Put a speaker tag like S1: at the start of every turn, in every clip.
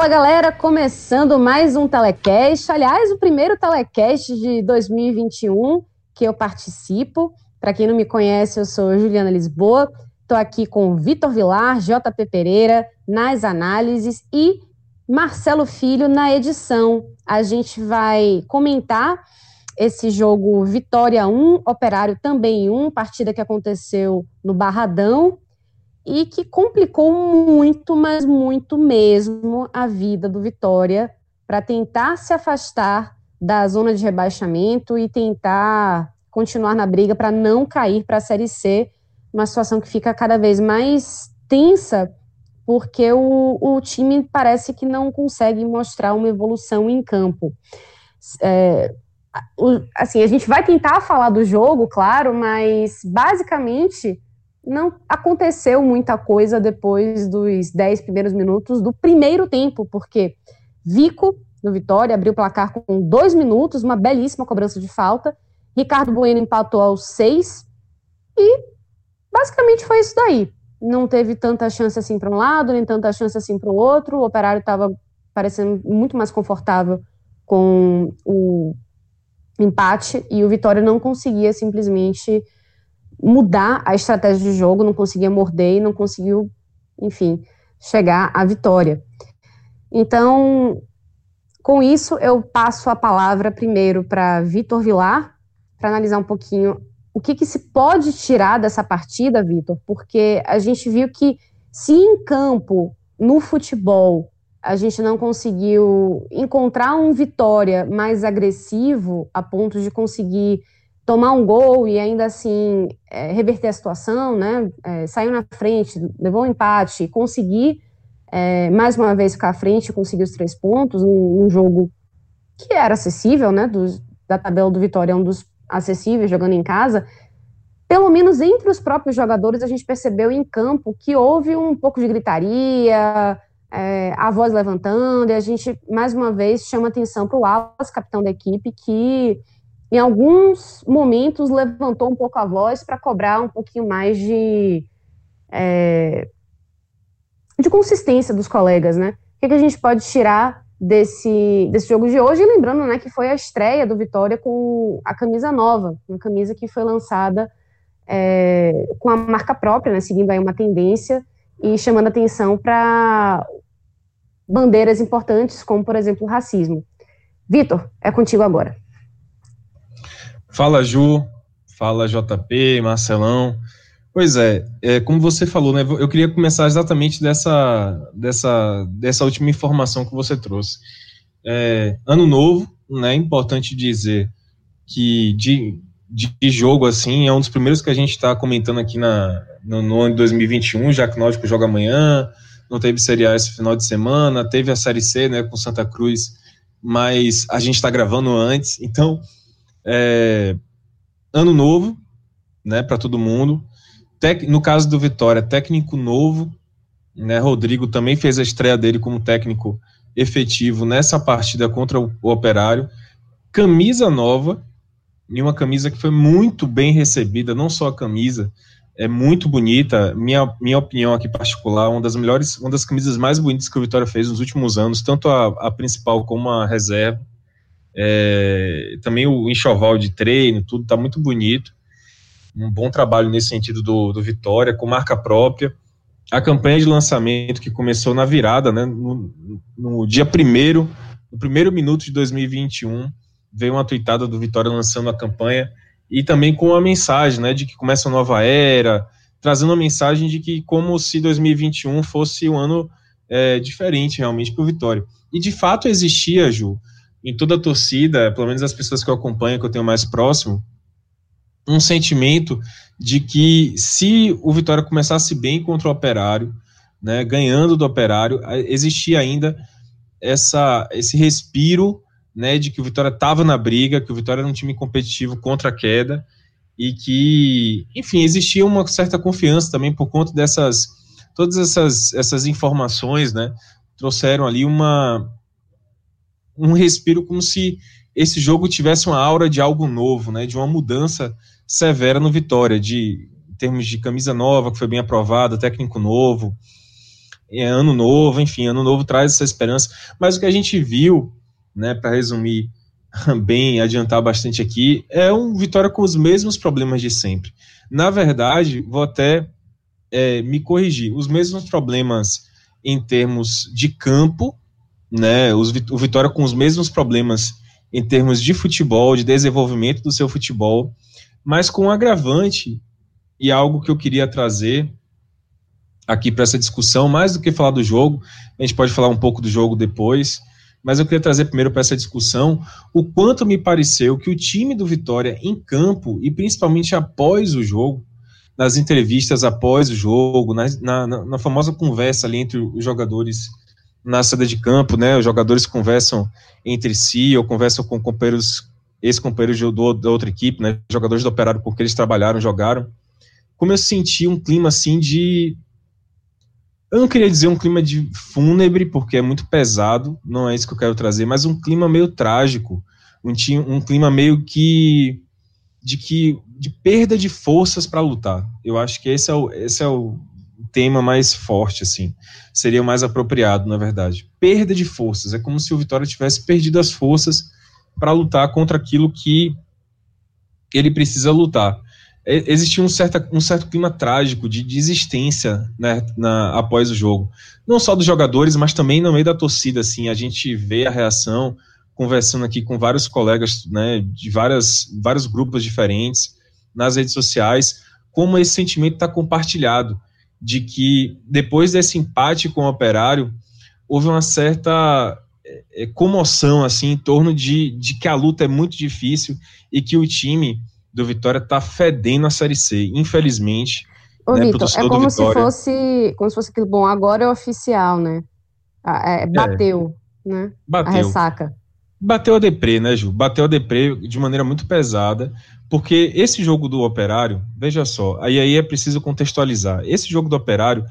S1: Fala galera, começando mais um telecast. Aliás, o primeiro telecast de 2021 que eu participo. Para quem não me conhece, eu sou Juliana Lisboa. Estou aqui com Vitor Vilar, JP Pereira nas análises e Marcelo Filho na edição. A gente vai comentar esse jogo Vitória 1, Operário também 1, partida que aconteceu no Barradão e que complicou muito, mas muito mesmo a vida do Vitória para tentar se afastar da zona de rebaixamento e tentar continuar na briga para não cair para a Série C, uma situação que fica cada vez mais tensa, porque o, o time parece que não consegue mostrar uma evolução em campo. É, assim, a gente vai tentar falar do jogo, claro, mas basicamente não aconteceu muita coisa depois dos 10 primeiros minutos do primeiro tempo, porque Vico, no Vitória, abriu o placar com dois minutos, uma belíssima cobrança de falta. Ricardo Bueno empatou aos seis. E basicamente foi isso daí. Não teve tanta chance assim para um lado, nem tanta chance assim para o outro. O operário estava parecendo muito mais confortável com o empate e o Vitória não conseguia simplesmente mudar a estratégia de jogo, não conseguia morder e não conseguiu, enfim, chegar à vitória. Então, com isso, eu passo a palavra primeiro para Vitor Vilar, para analisar um pouquinho o que, que se pode tirar dessa partida, Vitor, porque a gente viu que se em campo, no futebol, a gente não conseguiu encontrar um Vitória mais agressivo a ponto de conseguir tomar um gol e ainda assim é, reverter a situação, né? É, saiu na frente, levou um empate, conseguir é, mais uma vez ficar à frente, conseguir os três pontos num, jogo que era acessível, né? Da tabela do Vitória, é um dos acessíveis jogando em casa. Pelo menos entre os próprios jogadores, a gente percebeu em campo que houve um pouco de gritaria, é, a voz levantando, e a gente, mais uma vez, chama atenção para o Alas, capitão da equipe, que em alguns momentos levantou um pouco a voz para cobrar um pouquinho mais de, é, de consistência dos colegas, né? O que, que, a gente pode tirar desse, desse jogo de hoje? Lembrando né, que foi a estreia do Vitória com a camisa nova, uma camisa que foi lançada é, com a marca própria, né, seguindo aí uma tendência e chamando atenção para bandeiras importantes, como, por exemplo, o racismo. Vitor, é contigo agora.
S2: Fala Ju, fala JP, Marcelão. Pois é, é, como você falou, né, eu queria começar exatamente dessa, dessa, dessa última informação que você trouxe. É, ano novo, né, importante dizer que de, de jogo, assim, é um dos primeiros que a gente está comentando aqui na, no, no, ano de 2021, já que o Náutico joga amanhã, não teve Série A esse final de semana, teve a Série C, né, com Santa Cruz, mas a gente está gravando antes, então é, ano novo, né, para todo mundo. Tec, no caso do Vitória, técnico novo, né, Rodrigo também fez a estreia dele como técnico efetivo nessa partida contra o, o Operário. Camisa nova, e uma camisa que foi muito bem recebida, não só a camisa, é muito bonita. Minha, minha opinião aqui particular, uma das melhores, uma das camisas mais bonitas que o Vitória fez nos últimos anos, tanto a, a principal como a reserva. É, também o enxoval de treino, tudo está muito bonito. Um bom trabalho nesse sentido do, do Vitória, com marca própria. A campanha de lançamento que começou na virada, né, no, no dia primeiro, no primeiro minuto de 2021, veio uma tweetada do Vitória lançando a campanha e também com a mensagem, né, de que começa uma nova era, trazendo uma mensagem de que como se 2021 fosse um ano é, diferente realmente para o Vitória. E de fato existia, Ju, em toda a torcida, pelo menos as pessoas que eu acompanho, que eu tenho mais próximo, um sentimento de que se o Vitória começasse bem contra o Operário, né, ganhando do Operário, existia ainda essa, esse respiro né, de que o Vitória estava na briga, que o Vitória era um time competitivo contra a queda e que, enfim, existia uma certa confiança também por conta dessas todas essas, essas informações, né, trouxeram ali uma um respiro como se esse jogo tivesse uma aura de algo novo, né, de uma mudança severa no Vitória, de em termos de camisa nova que foi bem aprovada, técnico novo, é ano novo, enfim, ano novo traz essa esperança. Mas o que a gente viu, né, para resumir bem, adiantar bastante aqui, é um Vitória com os mesmos problemas de sempre. Na verdade, vou até é, me corrigir, os mesmos problemas em termos de campo, né, os, o Vitória com os mesmos problemas em termos de futebol, de desenvolvimento do seu futebol, mas com um agravante e algo que eu queria trazer aqui para essa discussão, mais do que falar do jogo, a gente pode falar um pouco do jogo depois, mas eu queria trazer primeiro para essa discussão o quanto me pareceu que o time do Vitória em campo, e principalmente após o jogo, nas entrevistas após o jogo, na, na, na famosa conversa ali entre os jogadores na saída de campo, né? Os jogadores conversam entre si ou conversam com companheiros, ex-companheiros da outra equipe, né? Jogadores do operário com eles trabalharam, jogaram. Como eu senti um clima assim de eu não queria dizer um clima de fúnebre, porque é muito pesado, não é isso que eu quero trazer, mas um clima meio trágico, um, um clima meio que de que de perda de forças para lutar. Eu acho que esse é o, esse é o tema mais forte, assim. Seria mais apropriado, na verdade. Perda de forças. É como se o Vitória tivesse perdido as forças para lutar contra aquilo que ele precisa lutar. É, existia um certo, um certo clima trágico de desistência né, na, após o jogo. Não só dos jogadores, mas também no meio da torcida. Assim, a gente vê a reação, conversando aqui com vários colegas né, de várias, vários grupos diferentes nas redes sociais, como esse sentimento está compartilhado de que depois desse empate com o Operário, houve uma certa é, comoção assim em torno de, de que a luta é muito difícil e que o time do Vitória está fedendo a Série C, infelizmente.
S1: Ô, né, Vitor, é como se fosse, como se fosse aquilo, bom, agora é oficial, né? Ah, é, bateu, é. né?
S2: Bateu.
S1: A ressaca.
S2: Bateu a deprê, né, Ju? Bateu a deprê de maneira muito pesada, porque esse jogo do Operário, veja só, aí, aí é preciso contextualizar. Esse jogo do Operário,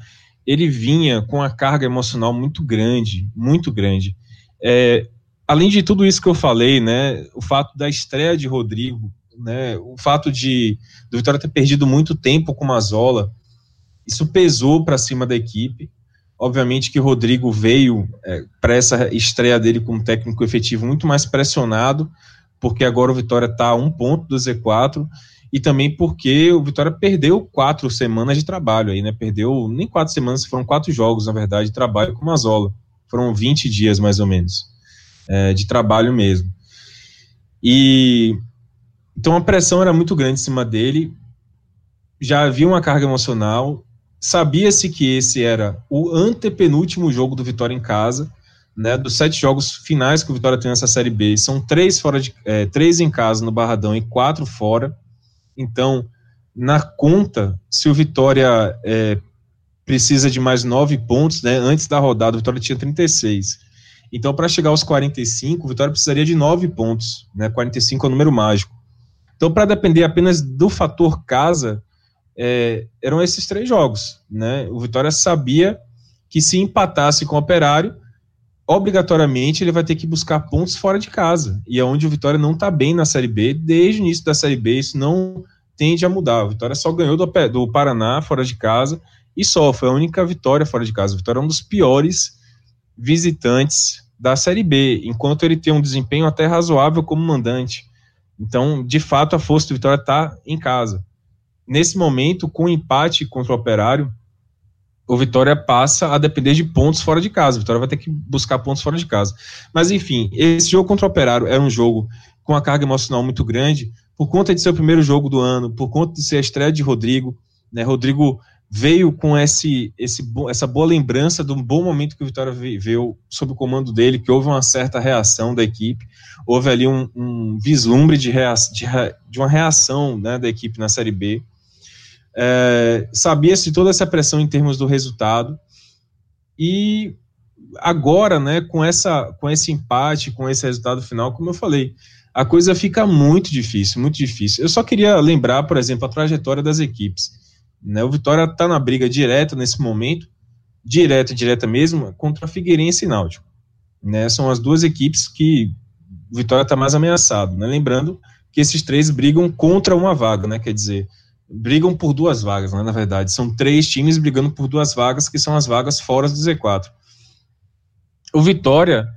S2: ele vinha com a carga emocional muito grande, muito grande. É, além de tudo isso que eu falei, né, o fato da estreia de Rodrigo né? O fato de do Vitória ter perdido muito tempo com Mazola, isso pesou para cima da equipe. Obviamente que Rodrigo veio é, para essa estreia dele como técnico efetivo muito mais pressionado, porque agora o Vitória está a um ponto do Z4 e também porque o Vitória perdeu quatro semanas de trabalho aí, né? Perdeu nem quatro semanas, foram quatro jogos, na verdade, de trabalho com o Mazola. Foram 20 dias mais ou menos é, de trabalho mesmo. E então a pressão era muito grande em cima dele, já havia uma carga emocional, sabia-se que esse era o antepenúltimo jogo do Vitória em casa, né, dos sete jogos finais que o Vitória tem nessa Série B, são três, fora de, é, três em casa no Barradão e quatro fora, então na conta, se o Vitória é, precisa de mais nove pontos, né, antes da rodada o Vitória tinha 36, então para chegar aos 45, o Vitória precisaria de nove pontos, né, 45 é o número mágico, então, para depender apenas do fator casa, é, eram esses três jogos. Né? O Vitória sabia que se empatasse com o Operário, obrigatoriamente ele vai ter que buscar pontos fora de casa. E é onde o Vitória não está bem na Série B, desde o início da Série B, isso não tende a mudar. O Vitória só ganhou do, do Paraná fora de casa e só, foi a única vitória fora de casa. O Vitória é um dos piores visitantes da Série B, enquanto ele tem um desempenho até razoável como mandante. Então, de fato, a força do Vitória está em casa. Nesse momento, com o empate contra o Operário, o Vitória passa a depender de pontos fora de casa. O Vitória vai ter que buscar pontos fora de casa. Mas, enfim, esse jogo contra o Operário era um jogo com uma carga emocional muito grande, por conta de ser o primeiro jogo do ano, por conta de ser a estreia de Rodrigo, Né? Rodrigo veio com esse, esse, essa boa lembrança de um bom momento que o Vitória viveu sob o comando dele, que houve uma certa reação da equipe, houve ali um, um vislumbre de, rea, de, de, uma reação né, da equipe na Série B. É, Sabia-se toda essa pressão em termos do resultado, e agora, né, com, essa, com esse empate, com esse resultado final, como eu falei, a coisa fica muito difícil, muito difícil. Eu só queria lembrar, por exemplo, a trajetória das equipes. Né? O Vitória está na briga direta nesse momento, direta, direta mesmo, contra a Figueirense e Náutico. Né? São as duas equipes que o Vitória está mais ameaçado. Né? Lembrando que esses três brigam contra uma vaga, né? quer dizer, brigam por duas vagas, né? na verdade. São três times brigando por duas vagas, que são as vagas fora do Z4. O Vitória,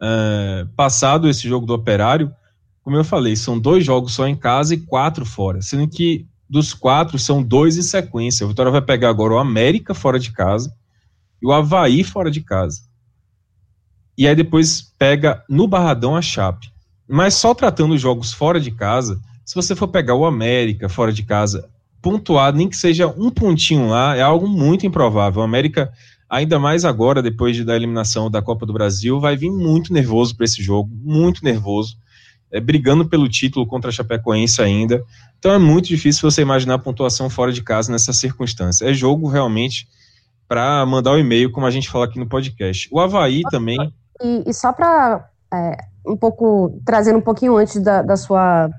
S2: é, passado esse jogo do Operário, como eu falei, são dois jogos só em casa e quatro fora, sendo que dos quatro são dois em sequência. O Vitória vai pegar agora o América fora de casa e o Havaí fora de casa. E aí depois pega no Barradão a Chape. Mas só tratando os jogos fora de casa, se você for pegar o América fora de casa, pontuar, nem que seja um pontinho lá, é algo muito improvável. O América, ainda mais agora, depois de, da eliminação da Copa do Brasil, vai vir muito nervoso para esse jogo, muito nervoso é, brigando pelo título contra a Chapecoense ainda. Então é muito difícil você imaginar a pontuação fora de casa nessa circunstância. É jogo realmente para mandar o um e-mail, como a gente fala aqui no podcast. O Havaí também.
S1: E, e só para é, um pouco, trazendo um pouquinho antes da, da sua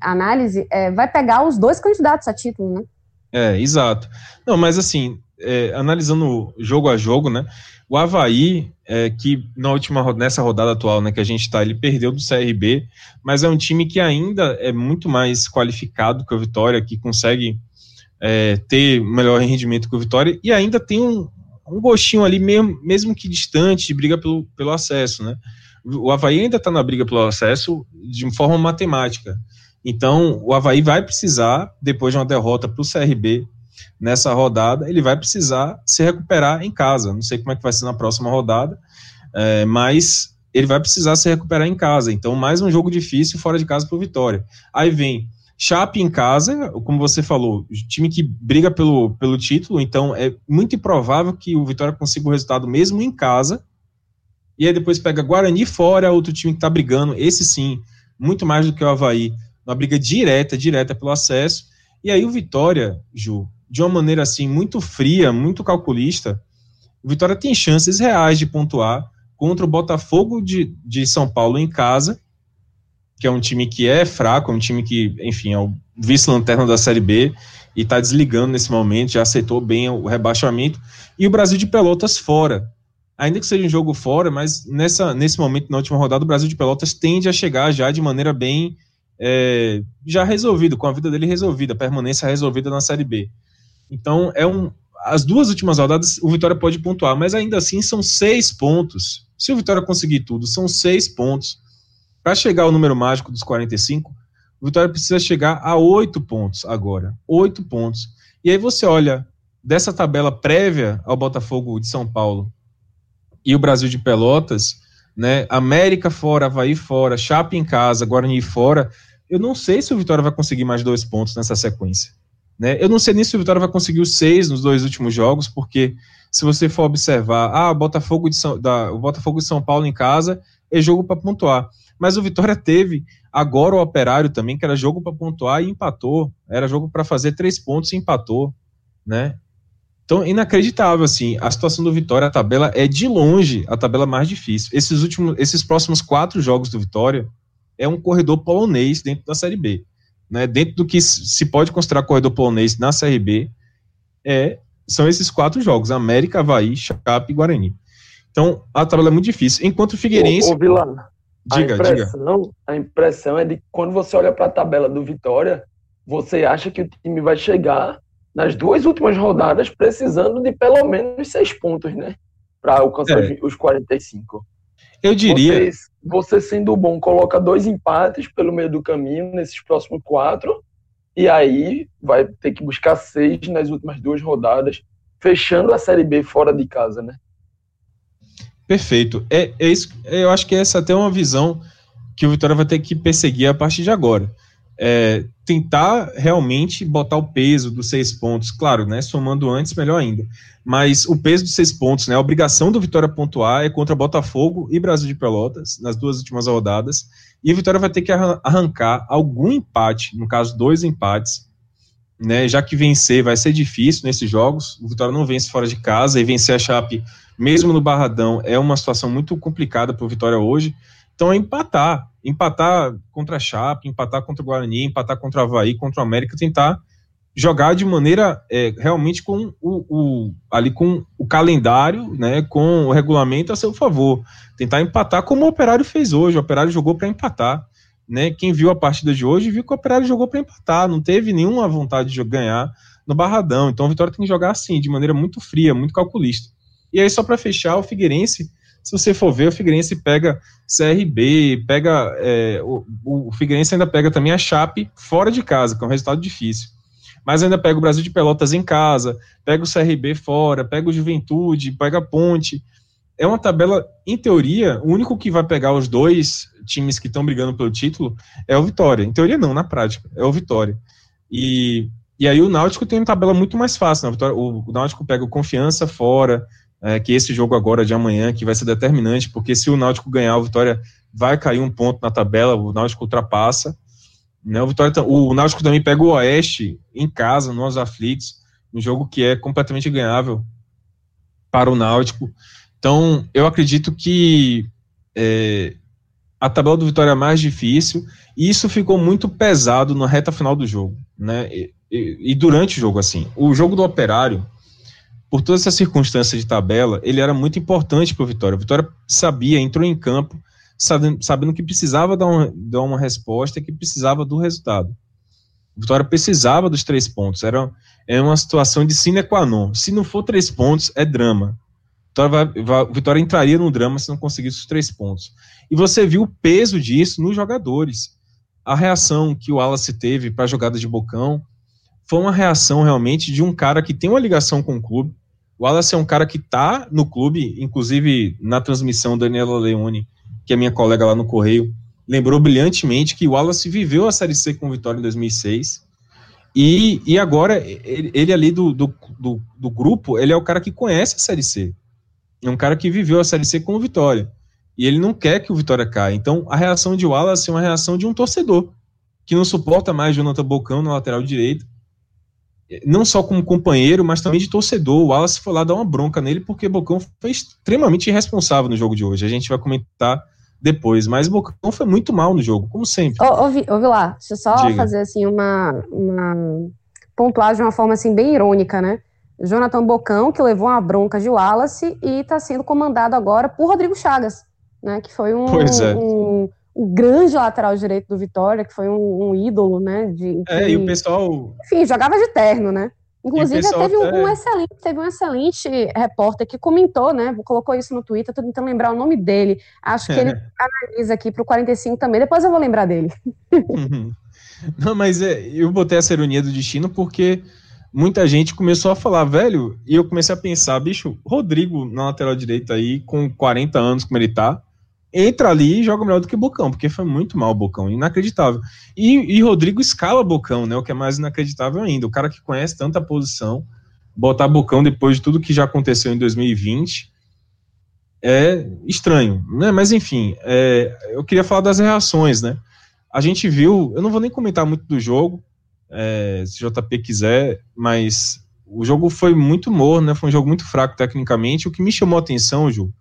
S1: análise, é, vai pegar os dois candidatos a título, né?
S2: É, exato. Não, mas assim, é, analisando jogo a jogo, né? O Havaí, é, que na última nessa rodada atual né, que a gente está, ele perdeu do CRB, mas é um time que ainda é muito mais qualificado que o Vitória, que consegue é, ter melhor rendimento que o Vitória, e ainda tem um, um gostinho ali, mesmo, mesmo que distante, de briga pelo, pelo acesso. Né? O Havaí ainda está na briga pelo acesso de forma matemática. Então, o Havaí vai precisar, depois de uma derrota para o CRB, nessa rodada, ele vai precisar se recuperar em casa. Não sei como é que vai ser na próxima rodada, é, mas ele vai precisar se recuperar em casa. Então, mais um jogo difícil fora de casa para o Vitória. Aí vem Chape em casa, como você falou, time que briga pelo, pelo título, então é muito improvável que o Vitória consiga o resultado mesmo em casa. E aí depois pega Guarani fora, outro time que está brigando, esse sim, muito mais do que o Havaí, uma briga direta, direta pelo acesso. E aí o Vitória, Ju, de uma maneira assim muito fria, muito calculista, o Vitória tem chances reais de pontuar contra o Botafogo de, de São Paulo em casa, que é um time que é fraco, é um time que, enfim, é o vice-lanterna da Série B e está desligando nesse momento, já aceitou bem o rebaixamento, e o Brasil de Pelotas fora. Ainda que seja um jogo fora, mas nessa, nesse momento, na última rodada, o Brasil de Pelotas tende a chegar já de maneira bem é, já resolvido, com a vida dele resolvida, a permanência resolvida na Série B. Então, é um. As duas últimas rodadas o Vitória pode pontuar, mas ainda assim são seis pontos. Se o Vitória conseguir tudo, são seis pontos. Para chegar ao número mágico dos 45, o Vitória precisa chegar a oito pontos agora. Oito pontos. E aí você olha dessa tabela prévia ao Botafogo de São Paulo e o Brasil de Pelotas, né? América fora, Havaí fora, Chape em casa, Guarani fora. Eu não sei se o Vitória vai conseguir mais dois pontos nessa sequência. Né? Eu não sei nem se o Vitória vai conseguir os seis nos dois últimos jogos, porque se você for observar, ah, Botafogo de São, da, o Botafogo de São Paulo em casa é jogo para pontuar. Mas o Vitória teve agora o Operário também, que era jogo para pontuar e empatou. Era jogo para fazer três pontos e empatou, né? Então, inacreditável, assim, a situação do Vitória, a tabela é de longe a tabela mais difícil. Esses últimos, esses próximos quatro jogos do Vitória é um corredor polonês dentro da Série B né, dentro do que se pode considerar corredor polonês na Série B, é, são esses quatro jogos: América, Havaí, Chape e Guarani. Então, a tabela é muito difícil. Enquanto o Figueirense.
S3: Ô, ô Vila, diga, a impressão, diga. A impressão é de que quando você olha para a tabela do Vitória, você acha que o time vai chegar nas duas últimas rodadas precisando de pelo menos seis pontos, né? Para alcançar é. os 45.
S2: Eu diria.
S3: Você, você, sendo bom, coloca dois empates pelo meio do caminho nesses próximos quatro, e aí vai ter que buscar seis nas últimas duas rodadas, fechando a Série B fora de casa, né?
S2: Perfeito. É, é isso, eu acho que essa é até uma visão que o Vitória vai ter que perseguir a partir de agora. É, tentar realmente botar o peso dos seis pontos, claro, né, somando antes, melhor ainda, mas o peso dos seis pontos, né, a obrigação do Vitória pontuar é contra Botafogo e Brasil de Pelotas, nas duas últimas rodadas, e o Vitória vai ter que arrancar algum empate, no caso, dois empates, né, já que vencer vai ser difícil nesses jogos, o Vitória não vence fora de casa, e vencer a Chape, mesmo no Barradão, é uma situação muito complicada para o Vitória hoje, então é empatar, empatar contra a Chape, empatar contra o Guarani, empatar contra o Havaí, contra o América, tentar jogar de maneira é, realmente com o, o, ali com o calendário, né, com o regulamento a seu favor, tentar empatar como o Operário fez hoje. O Operário jogou para empatar, né? Quem viu a partida de hoje viu que o Operário jogou para empatar, não teve nenhuma vontade de ganhar no Barradão. Então o Vitória tem que jogar assim, de maneira muito fria, muito calculista. E aí só para fechar, o Figueirense se você for ver, o Figueirense pega CRB, pega é, o, o Figueirense ainda pega também a Chape fora de casa, que é um resultado difícil. Mas ainda pega o Brasil de Pelotas em casa, pega o CRB fora, pega o Juventude, pega a Ponte. É uma tabela, em teoria, o único que vai pegar os dois times que estão brigando pelo título é o Vitória. Em teoria, não, na prática, é o Vitória. E, e aí o Náutico tem uma tabela muito mais fácil. Né? O, Náutico pega o Confiança fora, é, que esse jogo agora de amanhã que vai ser determinante, porque se o Náutico ganhar, o Vitória vai cair um ponto na tabela, o Náutico ultrapassa. Né? O, Vitória, o Náutico também pega o Oeste em casa, nos aflitos, um jogo que é completamente ganhável para o Náutico. Então, eu acredito que é, a tabela do Vitória é mais difícil e isso ficou muito pesado na reta final do jogo, né? E, e, e durante o jogo, assim, o jogo do Operário por toda essa circunstância de tabela, ele era muito importante para o Vitória. O Vitória sabia, entrou em campo, sabendo, sabendo que precisava dar uma, dar uma resposta, que precisava do resultado. O Vitória precisava dos três pontos. Era, era uma situação de sine qua non. Se não for três pontos, é drama. Vitória, vai, vai, Vitória entraria no drama se não conseguisse os três pontos. E você viu o peso disso nos jogadores. A reação que o Wallace teve para a jogada de Bocão, foi uma reação realmente de um cara que tem uma ligação com o clube. Wallace é um cara que está no clube, inclusive na transmissão, Daniela Leone, que é minha colega lá no Correio, lembrou brilhantemente que Wallace viveu a Série C com Vitória em 2006. E, e agora, ele, ele ali do, do, do, do, grupo, ele é o cara que conhece a Série C. É um cara que viveu a Série C com Vitória. E ele não quer que o Vitória caia. Então, a reação de Wallace é uma reação de um torcedor, que não suporta mais Jonathan Bocão na lateral direita, não só como companheiro, mas também de torcedor. O Wallace foi lá dar uma bronca nele porque Bocão foi extremamente irresponsável no jogo de hoje. A gente vai comentar depois, mas Bocão foi muito mal no jogo, como sempre.
S1: Ouvi, ouvi lá, deixa eu só Diga. fazer assim uma, uma pontuar de uma forma assim bem irônica, né? Jonathan Bocão, que levou uma bronca de Wallace e está sendo comandado agora por Rodrigo Chagas, né? Que foi um, é. um, o grande lateral direito do Vitória, que foi um, um ídolo, né? De,
S2: é, e o pessoal.
S1: Enfim, jogava de terno, né? Inclusive, teve um, um, excelente, teve um excelente repórter que comentou, né? Colocou isso no Twitter, tô tentando lembrar o nome dele. Acho que é. ele analisa aqui para o 45 também, depois eu vou lembrar dele.
S2: Uhum. Não, mas é, eu botei essa ironia do destino porque muita gente começou a falar, velho, e eu comecei a pensar, bicho, Rodrigo na lateral direita aí, com 40 anos como ele tá, entra ali e joga melhor do que Bocão, porque foi muito mal o Bocão, inacreditável. E, e Rodrigo escala Bocão, né? O que é mais inacreditável ainda. O cara que conhece tanta posição, botar Bocão depois de tudo que já aconteceu em 2020 é estranho, né? Mas enfim, é, eu queria falar das reações, né? A gente viu, eu não vou nem comentar muito do jogo, é, se JP quiser, mas o jogo foi muito morno, né? Foi um jogo muito fraco tecnicamente. O que me chamou a atenção, Ju,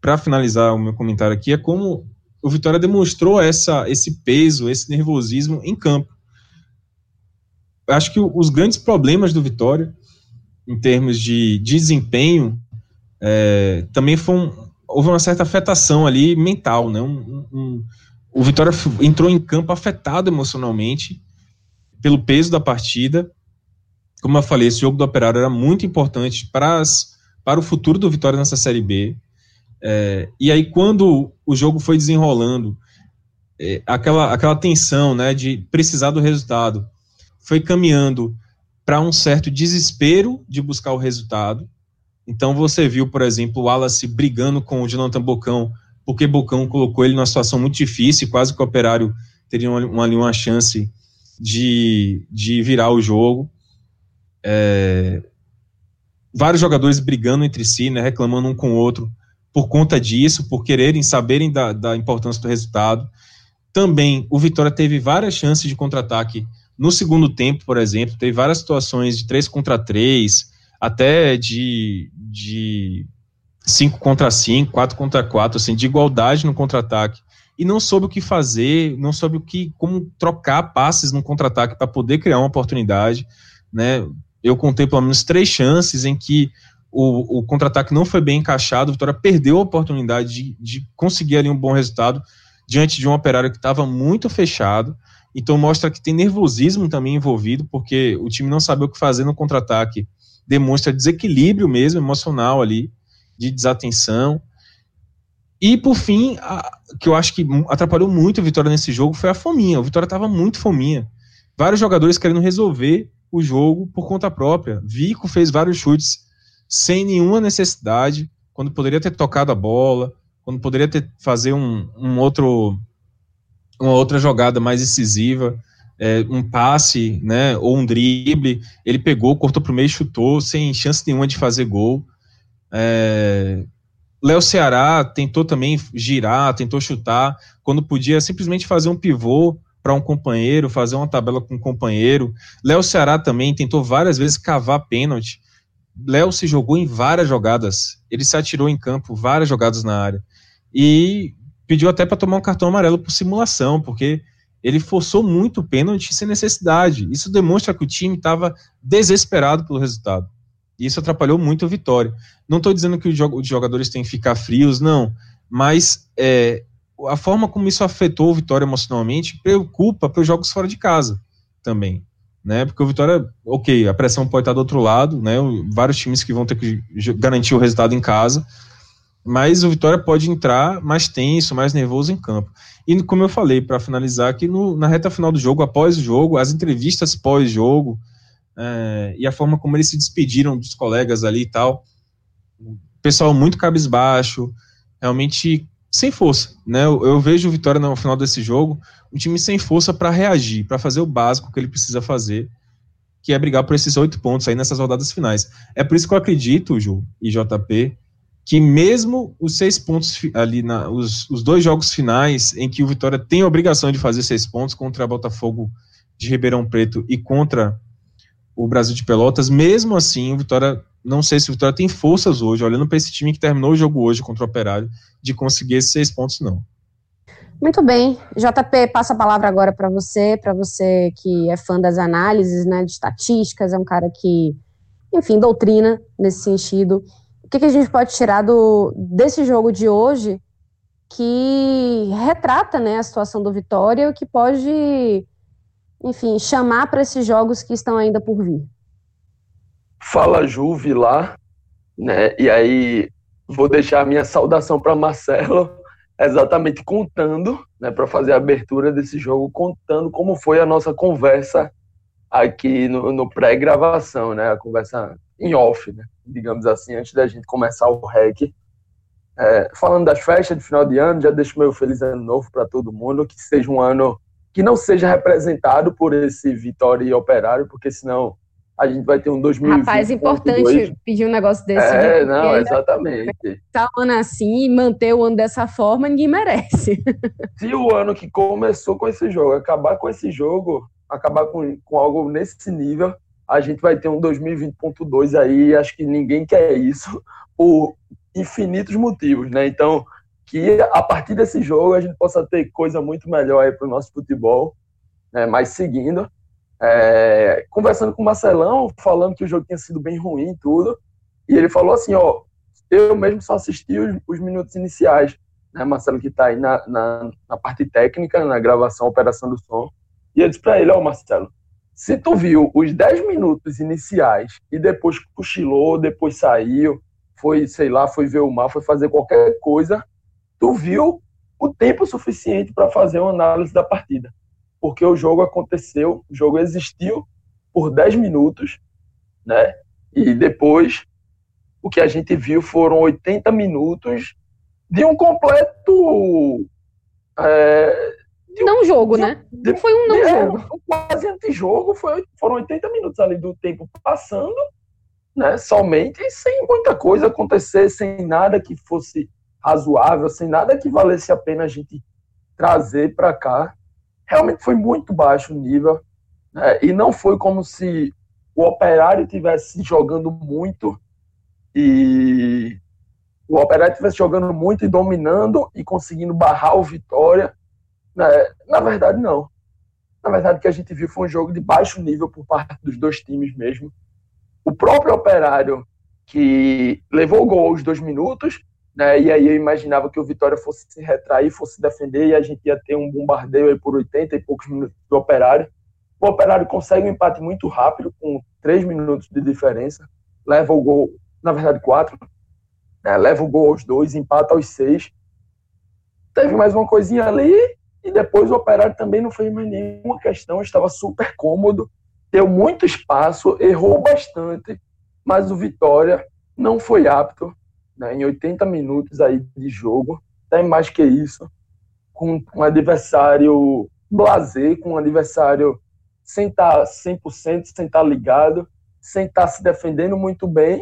S2: para finalizar o meu comentário aqui, é como o Vitória demonstrou essa, esse peso, esse nervosismo em campo. Acho que os grandes problemas do Vitória, em termos de desempenho, é, também foi um, houve uma certa afetação ali mental, né? Um, um, o Vitória entrou em campo afetado emocionalmente pelo peso da partida. Como eu falei, esse jogo do Operário era muito importante para, as, para o futuro do Vitória nessa Série B. É, e aí, quando o jogo foi desenrolando, é, aquela, aquela tensão né, de precisar do resultado foi caminhando para um certo desespero de buscar o resultado. Então, você viu, por exemplo, o Wallace brigando com o Jonathan Bocão, porque Bocão colocou ele numa situação muito difícil, quase que o operário teriam uma, ali uma chance de, de virar o jogo. É, vários jogadores brigando entre si, né, reclamando um com o outro por conta disso, por quererem saberem da, da importância do resultado. Também o Vitória teve várias chances de contra-ataque no segundo tempo, por exemplo, teve várias situações de 3 contra 3, até de, de 5 contra 5, 4 contra 4, assim, de igualdade no contra-ataque. E não soube o que fazer, não soube o que, como trocar passes no contra-ataque para poder criar uma oportunidade, né? Eu contei pelo menos três chances em que o, o contra-ataque não foi bem encaixado, o Vitória perdeu a oportunidade de, de conseguir ali um bom resultado diante de um operário que estava muito fechado. Então mostra que tem nervosismo também envolvido, porque o time não sabe o que fazer no contra-ataque. Demonstra desequilíbrio mesmo emocional ali, de desatenção. E por fim, a, que eu acho que atrapalhou muito a Vitória nesse jogo foi a fominha. O Vitória estava muito fominha. Vários jogadores querendo resolver o jogo por conta própria. Vico fez vários chutes sem nenhuma necessidade, quando poderia ter tocado a bola, quando poderia ter fazer um, um outro uma outra jogada mais decisiva, é, um passe, né, ou um drible, ele pegou, cortou para o meio chutou, sem chance nenhuma de fazer gol. É, Léo Ceará tentou também girar, tentou chutar, quando podia simplesmente fazer um pivô para um companheiro, fazer uma tabela com um companheiro. Léo Ceará também tentou várias vezes cavar pênalti. Léo se jogou em várias jogadas, ele se atirou em campo, várias jogadas na área. E pediu até para tomar um cartão amarelo por simulação, porque ele forçou muito o pênalti sem necessidade. Isso demonstra que o time estava desesperado pelo resultado. E isso atrapalhou muito a vitória. Não estou dizendo que os jogadores têm que ficar frios, não. Mas é, a forma como isso afetou o Vitória emocionalmente preocupa para os jogos fora de casa também. Né? Porque o Vitória, ok, a pressão pode estar do outro lado, né? Vários times que vão ter que garantir o resultado em casa, mas o Vitória pode entrar mais tenso, mais nervoso em campo. E como eu falei, para finalizar, que na reta final do jogo, após o jogo, as entrevistas pós-jogo é, e a forma como eles se despediram dos colegas ali e tal, pessoal muito cabisbaixo, realmente sem força, né? Eu, eu, vejo o Vitória no final desse jogo, um time sem força para reagir, para fazer o básico que ele precisa fazer, que é brigar por esses oito pontos aí nessas rodadas finais. É por isso que eu acredito, Ju e JP, que mesmo os seis pontos ali, na, os, os dois jogos finais em que o Vitória tem a obrigação de fazer seis pontos contra a Botafogo de Ribeirão Preto e contra o Brasil de Pelotas, mesmo assim o Vitória não sei se o Vitória tem forças hoje, olhando para esse time que terminou o jogo hoje contra o Operário, de conseguir esses seis pontos, não.
S1: Muito bem. JP, passa a palavra agora para você, para você que é fã das análises, né, de estatísticas, é um cara que, enfim, doutrina nesse sentido. O que, que a gente pode tirar do, desse jogo de hoje que retrata né, a situação do Vitória, o que pode, enfim, chamar para esses jogos que estão ainda por vir?
S3: Fala Juve lá, né? E aí vou deixar a minha saudação para Marcelo, exatamente contando, né, para fazer a abertura desse jogo, contando como foi a nossa conversa aqui no, no pré-gravação, né? A conversa em off, né? Digamos assim, antes da gente começar o REC. É, falando das festas de final de ano, já deixo meu feliz ano novo para todo mundo, que seja um ano que não seja representado por esse Vitória e Operário, porque senão a gente vai ter um 2020.
S1: Rapaz, importante pedir um negócio desse.
S3: É, não, exatamente.
S1: Tá o ano assim e manter o ano dessa forma, ninguém merece.
S3: Se o ano que começou com esse jogo, acabar com esse jogo, acabar com, com algo nesse nível, a gente vai ter um 2020.2 aí, acho que ninguém quer isso, por infinitos motivos, né? Então, que a partir desse jogo a gente possa ter coisa muito melhor aí para o nosso futebol, né? mas seguindo. É, conversando com o Marcelão, falando que o jogo tinha sido bem ruim e tudo, e ele falou assim, ó, eu mesmo só assisti os, os minutos iniciais, né, Marcelo que está aí na, na, na, parte técnica, na gravação, operação do som, e eu disse para ele, ó, Marcelo, se tu viu os 10 minutos iniciais e depois cochilou, depois saiu, foi, sei lá, foi ver o mar, foi fazer qualquer coisa, tu viu o tempo suficiente para fazer uma análise da partida porque o jogo aconteceu, o jogo existiu por 10 minutos, né? E depois o que a gente viu foram 80 minutos de um completo é,
S1: não jogo, de, né? De, foi um não é, jogo.
S3: Quase antijogo, foi, foram 80 minutos ali do tempo passando, né? Somente, sem muita coisa acontecer, sem nada que fosse razoável, sem nada que valesse a pena a gente trazer para cá. Realmente foi muito baixo o nível. Né? E não foi como se o operário tivesse jogando muito e o Operário estivesse jogando muito e dominando e conseguindo barrar o Vitória. Né? Na verdade, não. Na verdade, o que a gente viu foi um jogo de baixo nível por parte dos dois times mesmo. O próprio Operário, que levou o gol aos dois minutos, né? e aí eu imaginava que o Vitória fosse se retrair, fosse defender, e a gente ia ter um bombardeio aí por 80 e poucos minutos do Operário. O Operário consegue um empate muito rápido, com três minutos de diferença, leva o gol na verdade quatro, né? leva o gol aos dois, empata aos seis. Teve mais uma coisinha ali e depois o Operário também não fez mais nenhuma questão, estava super cômodo, deu muito espaço, errou bastante, mas o Vitória não foi apto né, em 80 minutos aí de jogo, até mais que isso, com um adversário blazer, com um adversário sem estar 100%, sem estar ligado, sem estar se defendendo muito bem,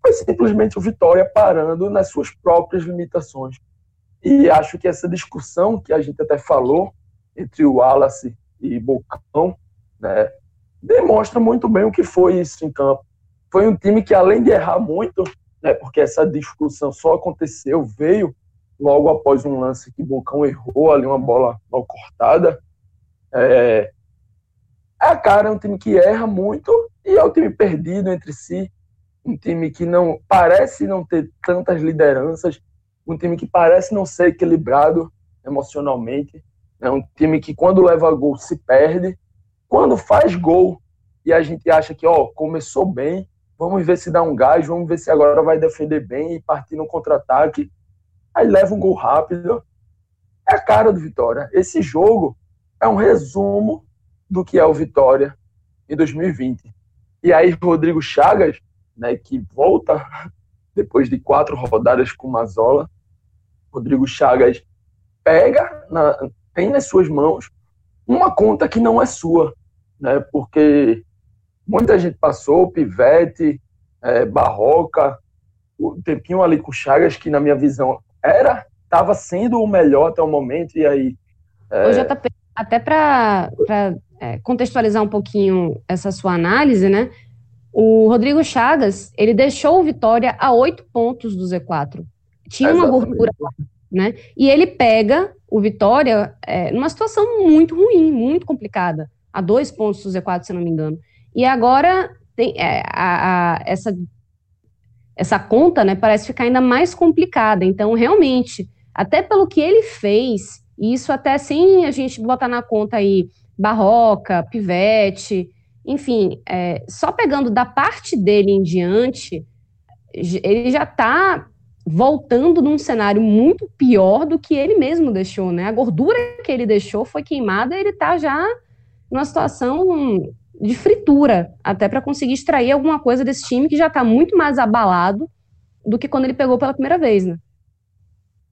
S3: foi simplesmente o Vitória parando nas suas próprias limitações. E acho que essa discussão que a gente até falou entre o Wallace e Bocão, né, demonstra muito bem o que foi isso em campo. Foi um time que, além de errar muito, né, porque essa discussão só aconteceu, veio logo após um lance que Bocão errou ali, uma bola mal cortada. É, é a cara, é um time que erra muito e é um time perdido entre si, um time que não parece não ter tantas lideranças, um time que parece não ser equilibrado emocionalmente, é um time que quando leva gol se perde, quando faz gol e a gente acha que ó começou bem, vamos ver se dá um gás, vamos ver se agora vai defender bem e partir no contra-ataque, aí leva um gol rápido, é a cara do Vitória. Esse jogo é um resumo do que é o Vitória em 2020. E aí Rodrigo Chagas né, que volta depois de quatro rodadas com Mazola. Rodrigo Chagas pega, na, tem nas suas mãos uma conta que não é sua, né, porque muita gente passou, Pivete, é, Barroca, o tempinho ali com Chagas, que na minha visão era, estava sendo o melhor até o momento, e aí...
S1: É... Ô, JP, até para é, contextualizar um pouquinho essa sua análise, né, o Rodrigo Chagas, ele deixou o Vitória a oito pontos do Z4. Tinha uma gordura lá, né? E ele pega o Vitória é, numa situação muito ruim, muito complicada, a dois pontos do Z4, se não me engano. E agora tem é, a, a, essa essa conta, né, parece ficar ainda mais complicada. Então, realmente, até pelo que ele fez, isso até sem a gente botar na conta aí Barroca, Pivete, enfim, é, só pegando da parte dele em diante, ele já está voltando num cenário muito pior do que ele mesmo deixou, né? A gordura que ele deixou foi queimada, ele está já numa situação de fritura, até para conseguir extrair alguma coisa desse time que já está muito mais abalado do que quando ele pegou pela primeira vez, né?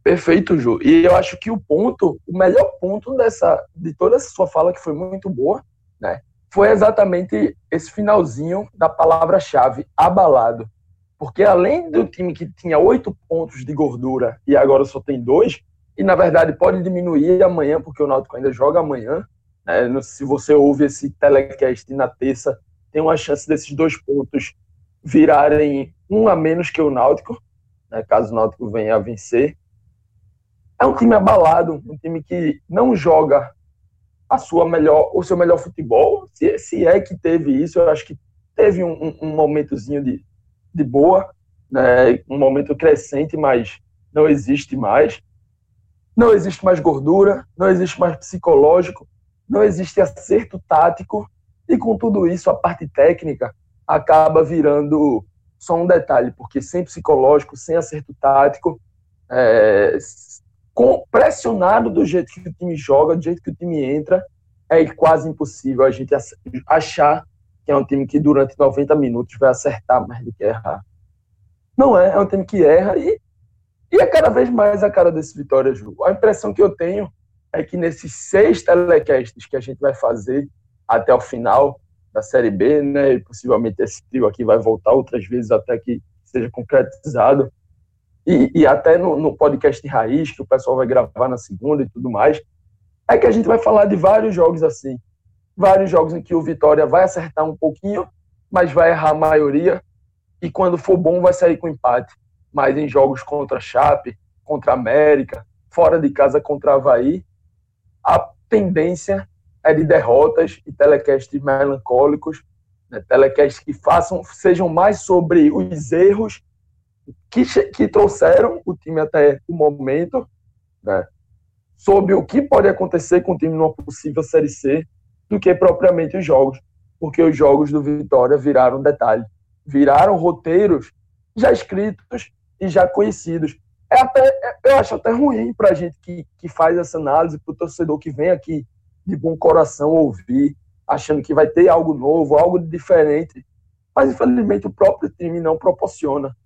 S3: Perfeito, Ju. E eu acho que o ponto, o melhor ponto dessa, de toda essa sua fala, que foi muito boa, né? foi exatamente esse finalzinho da palavra-chave, abalado. Porque além do time que tinha oito pontos de gordura e agora só tem dois, e na verdade pode diminuir amanhã, porque o Náutico ainda joga amanhã. Né? Se você ouve esse telecast na terça, tem uma chance desses dois pontos virarem um a menos que o Náutico, né? caso o Náutico venha a vencer. É um time abalado, um time que não joga a sua melhor, o seu melhor futebol, se, se é que teve isso, eu acho que teve um, um, momentozinho de, de boa, né, um momento crescente, mas não existe mais. Não existe mais gordura, não existe mais psicológico, não existe acerto tático, e com tudo isso, a parte técnica acaba virando só um detalhe, porque sem psicológico, sem acerto tático, é, com, pressionado do jeito que o time joga, do jeito que o time entra, é quase impossível a gente achar que é um time que durante 90 minutos vai acertar mais do que errar. Não é, é um time que erra e, e é cada vez mais a cara desse Vitória, Ju. A impressão que eu tenho é que nesses seis telecasts que a gente vai fazer até o final da Série B, né, e possivelmente esse trio aqui vai voltar outras vezes até que seja concretizado, e, e até no, no podcast Raiz, que o pessoal vai gravar na segunda e tudo mais, é que a gente vai falar de vários jogos assim. Vários jogos em que o Vitória vai acertar um pouquinho, mas vai errar a maioria, e quando for bom vai sair com empate. Mas em jogos contra Chape, contra América, fora de casa contra Havaí, a tendência é de derrotas e telecasts melancólicos, né, telecasts que façam, sejam mais sobre os erros que, que trouxeram o time até o momento, né, sobre o que pode acontecer com o time numa possível Série C, do que propriamente os jogos, porque os jogos do Vitória viraram detalhe, viraram roteiros já escritos e já conhecidos. É até, eu acho até ruim para a gente que, que faz essa análise, para o torcedor que vem aqui de bom coração ouvir, achando que vai ter algo novo, algo diferente. Mas, infelizmente, o próprio time não proporciona.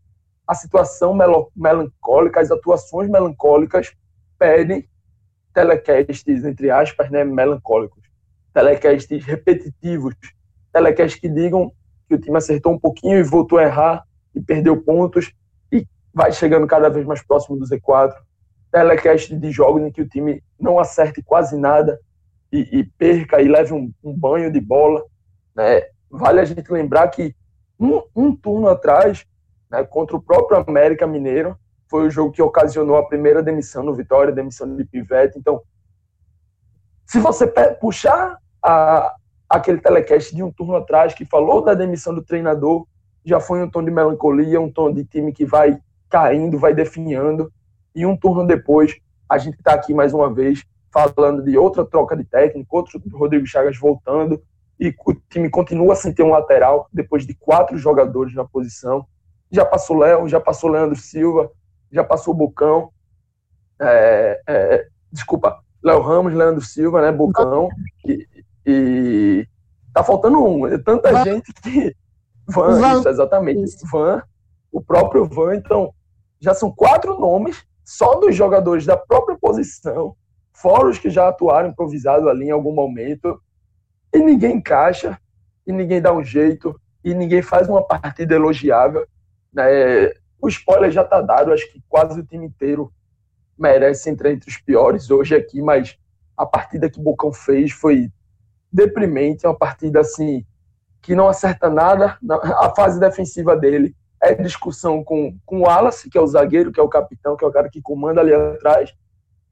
S3: A situação mel melancólica, as atuações melancólicas pedem telecasts, entre aspas, né, melancólicos. Telecasts repetitivos. Telecasts que digam que o time acertou um pouquinho e voltou a errar e perdeu pontos vai chegando cada vez mais próximo do Z4. Telecast de jogos em que o time não acerte quase nada e, e perca e leve um, um, banho de bola. Né? Vale a gente lembrar que um, um turno atrás, né, contra o próprio América Mineiro, foi o jogo que ocasionou a primeira demissão no Vitória, demissão de Pivete. Então, se você puxar a, aquele telecast de um turno atrás que falou da demissão do treinador, já foi um tom de melancolia, um tom de time que vai caindo, vai definhando. E um turno depois, a gente está aqui mais uma vez falando de outra troca de técnico, outro Rodrigo Chagas voltando, e o time continua sem ter um lateral, depois de quatro jogadores na posição. Já passou Léo, já passou Leandro Silva, já passou Bocão, é, é, desculpa, Léo Ramos, Leandro Silva, né, Bocão, e, e tá faltando um, é tanta Van. gente que... Van, Van. Isso, exatamente, isso. Van, o próprio Van, então, já são quatro nomes só dos jogadores da própria posição fora os que já atuaram improvisado ali em algum momento, e ninguém encaixa, e ninguém dá um jeito, e ninguém faz uma partida elogiável. Né? O spoiler já está dado, acho que quase o time inteiro merece entrar entre os piores hoje aqui, mas a partida que o Bocão fez foi deprimente, é uma partida assim que não acerta nada, a fase defensiva dele é discussão com, com o Wallace, que é o zagueiro, que é o capitão, que é o cara que comanda ali atrás,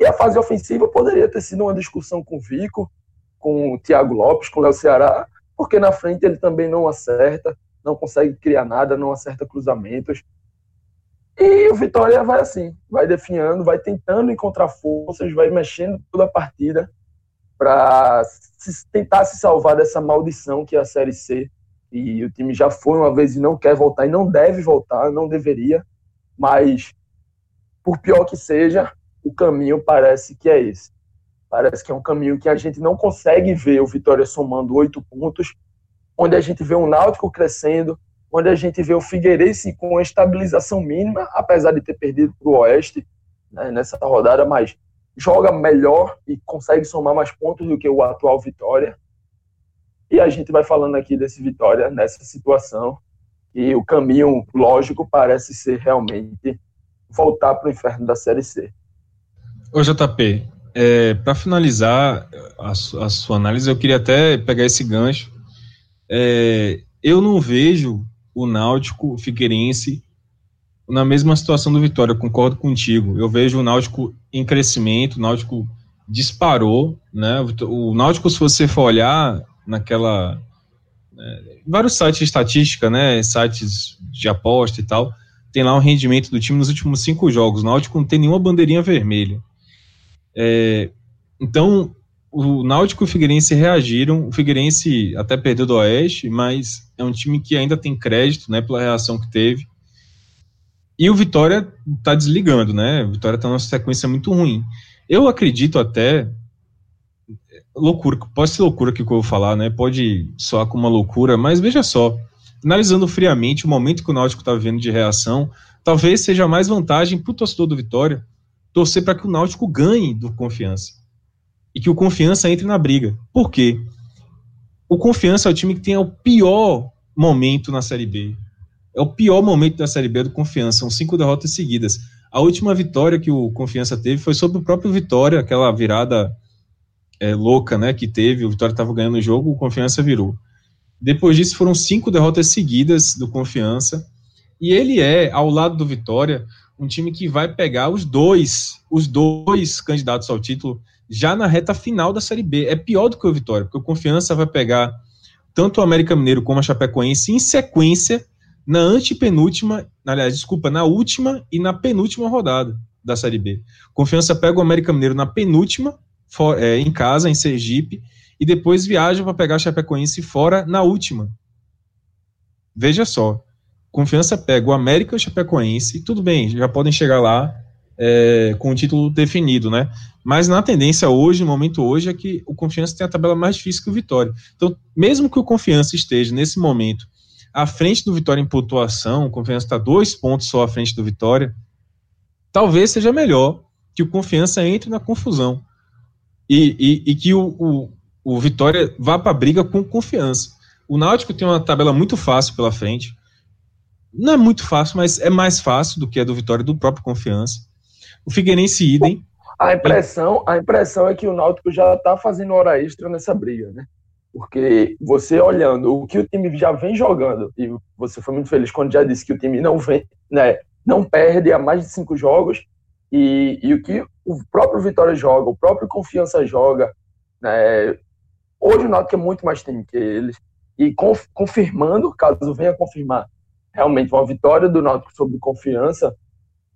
S3: e a fase ofensiva poderia ter sido uma discussão com o Vico, com o Thiago Lopes, com o Léo Ceará, porque na frente ele também não acerta, não consegue criar nada, não acerta cruzamentos. E o Vitória vai assim, vai definhando, vai tentando encontrar forças, vai mexendo toda a partida para tentar se salvar dessa maldição que é a Série C. E o time já foi uma vez e não quer voltar, e não deve voltar, não deveria, mas por pior que seja, o caminho parece que é esse. Parece que é um caminho que a gente não consegue ver o Vitória somando oito pontos, onde a gente vê o Náutico crescendo, onde a gente vê o Figueirense com uma estabilização mínima, apesar de ter perdido para o Oeste né, nessa rodada, mas joga melhor e consegue somar mais pontos do que o atual Vitória. E a gente vai falando aqui desse Vitória nessa situação e o caminho lógico parece ser realmente voltar para o inferno da Série C.
S2: Ô JP, é, para finalizar a, a, sua análise, eu queria até pegar esse gancho. É, eu não vejo o Náutico Figueirense na mesma situação do Vitória, concordo contigo. Eu vejo o Náutico em crescimento, o Náutico disparou, né? O Náutico, se você for olhar naquela é, vários sites de estatística, né, sites de aposta e tal, tem lá um rendimento do time nos últimos cinco jogos. O Náutico não tem nenhuma bandeirinha vermelha. É, então, o Náutico e o Figueirense reagiram. O Figueirense até perdeu do Oeste, mas é um time que ainda tem crédito, né, pela reação que teve. E o Vitória está desligando, né? O Vitória está numa sequência muito ruim. Eu acredito até loucura, pode ser loucura que eu vou falar, né? Pode soar como uma loucura, mas veja só, analisando friamente o momento que o Náutico está vivendo de reação, talvez seja mais vantagem para o torcedor do Vitória torcer para que o Náutico ganhe do confiança. e que o Confiança entre na briga. Por quê? O Confiança é o time que tem o pior momento na Série B. É o pior momento da Série B do Confiança, são cinco derrotas seguidas. A última vitória que o Confiança teve foi sobre o próprio Vitória, aquela virada é, louca né, que teve. O Vitória estava ganhando o jogo, o Confiança virou. Depois disso, foram cinco derrotas seguidas do Confiança. E ele é, ao lado do Vitória, um time que vai pegar os dois, os dois candidatos ao título já na reta final da Série B. É pior do que o Vitória, porque o Confiança vai pegar tanto o América Mineiro como a Chapecoense em sequência na antepenúltima, aliás, desculpa, na última e na penúltima rodada da Série B. Confiança pega o América Mineiro na penúltima, for, é, em casa, em Sergipe, e depois viaja para pegar Chapecoense fora na última. Veja só, Confiança pega o América o Chapecoense, tudo bem, já podem chegar lá é, com o título definido, né? Mas na tendência hoje, no momento hoje, é que o Confiança tem a tabela mais difícil que o Vitória. Então, mesmo que o Confiança esteja nesse momento à frente do Vitória em pontuação, o Confiança está dois pontos só à frente do Vitória, talvez seja melhor que o Confiança entre na confusão e, e, e que o, o, o Vitória vá para a briga com confiança. O Náutico tem uma tabela muito fácil pela frente. Não é muito fácil, mas é mais fácil do que a do Vitória do próprio Confiança. O Figueirense idem.
S3: A impressão, a impressão é que o Náutico já está fazendo hora extra nessa briga, né? Porque você olhando o que o time já vem jogando, e você foi muito feliz quando já disse que o time não vem, né, não perde há mais de cinco jogos, e, e o que o próprio Vitória joga, o próprio Confiança joga, né, hoje o Náutico é muito mais time que eles, e conf, confirmando, caso venha confirmar realmente uma vitória do Náutico sobre Confiança,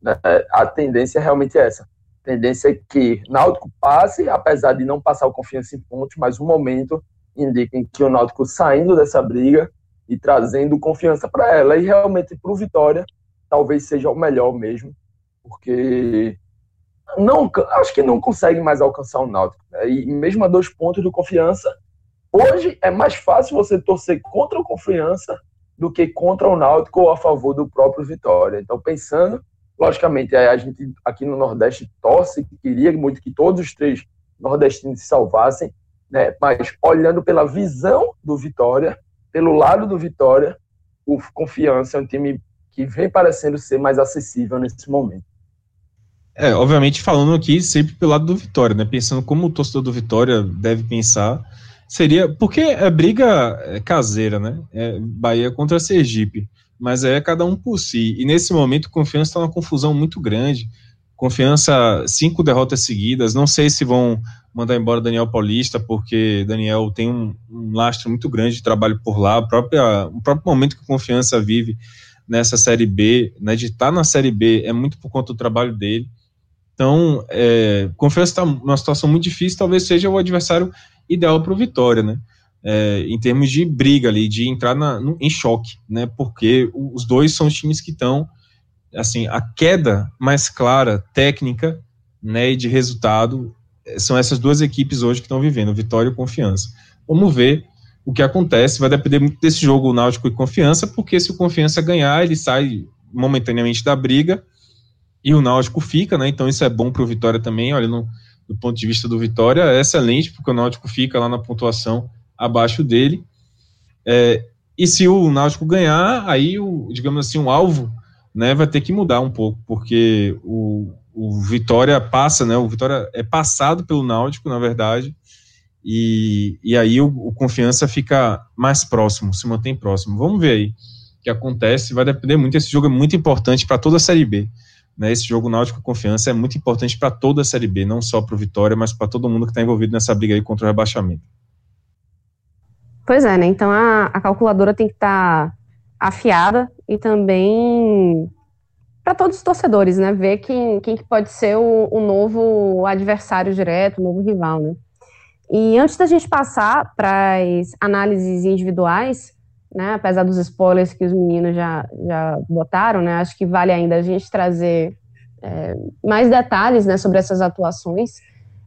S3: né, a tendência é realmente essa. A tendência é que Náutico passe, apesar de não passar o Confiança em pontos, mas o momento indiquem que o Náutico saindo dessa briga e trazendo confiança para ela. E realmente para o Vitória, talvez seja o melhor mesmo, porque não, acho que não consegue mais alcançar o Náutico. Né? E mesmo a dois pontos do confiança, hoje é mais fácil você torcer contra o confiança do que contra o Náutico ou a favor do próprio Vitória. Então, pensando, logicamente, a gente aqui no Nordeste torce, queria muito que todos os três nordestinos se salvassem, né? Mas olhando pela visão do Vitória, pelo lado do Vitória, o Confiança é um time que vem parecendo ser mais acessível nesse momento.
S2: É, obviamente falando aqui sempre pelo lado do Vitória, né? Pensando como o torcedor do Vitória deve pensar, seria porque é briga é, caseira, né? É Bahia contra Sergipe, mas é cada um por si. E nesse momento, Confiança está numa confusão muito grande. Confiança, cinco derrotas seguidas. Não sei se vão mandar embora Daniel Paulista, porque Daniel tem um, um lastro muito grande de trabalho por lá. O próprio momento que Confiança vive nessa Série B, né, de estar tá na Série B, é muito por conta do trabalho dele. Então, é, Confiança está numa situação muito difícil, talvez seja o adversário ideal para o Vitória, né? É, em termos de briga ali, de entrar na, no, em choque, né? Porque os dois são os times que estão assim, a queda mais clara, técnica, né, e de resultado, eh, são essas duas equipes hoje que estão vivendo, Vitória e Confiança. Vamos ver o que acontece, vai depender muito desse jogo Náutico e Confiança, porque se o Confiança ganhar, ele sai momentaneamente da briga e o Náutico fica, né, então isso é bom para o Vitória também, olha, no, do ponto de vista do Vitória, é excelente, porque o Náutico fica lá na pontuação abaixo dele, é, e se o Náutico ganhar, aí, o, digamos assim, o alvo né, vai ter que mudar um pouco, porque o, o Vitória passa, né, o Vitória é passado pelo Náutico, na verdade, e, e aí o, o Confiança fica mais próximo, se mantém próximo. Vamos ver aí o que acontece, vai depender muito, esse jogo é muito importante para toda a Série B, né, esse jogo Náutico Confiança é muito importante para toda a Série B, não só para o Vitória, mas para todo mundo que está envolvido nessa briga aí contra o rebaixamento.
S1: Pois é, né, então a, a calculadora tem que estar... Tá afiada e também para todos os torcedores, né? Ver quem, quem que pode ser o, o, novo adversário direto, o novo rival, né? E antes da gente passar para as análises individuais, né? Apesar dos spoilers que os meninos já, já botaram, né? Acho que vale ainda a gente trazer é, mais detalhes, né? Sobre essas atuações.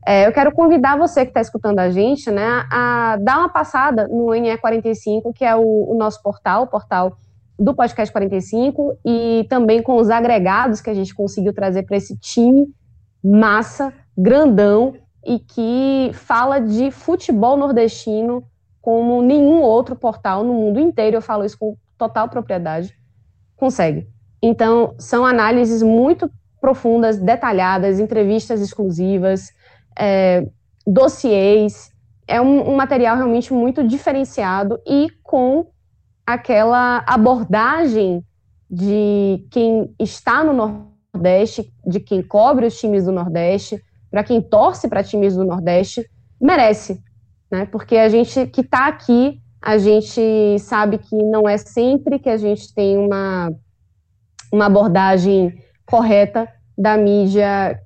S1: É, eu quero convidar você que está escutando a gente, né, a dar uma passada no NE45, que é o, o nosso portal, o portal do Podcast 45, e também com os agregados que a gente conseguiu trazer para esse time massa, grandão, e que fala de futebol nordestino como nenhum outro portal no mundo inteiro, eu falo isso com total propriedade, consegue. Então, são análises muito profundas, detalhadas, entrevistas exclusivas, é, dossiês. É um, um material realmente muito diferenciado e com aquela abordagem de quem está no Nordeste, de quem cobre os times do Nordeste, para quem torce para times do Nordeste, merece, né? Porque a gente que está aqui, a gente sabe que não é sempre que a gente tem uma, uma abordagem correta da mídia,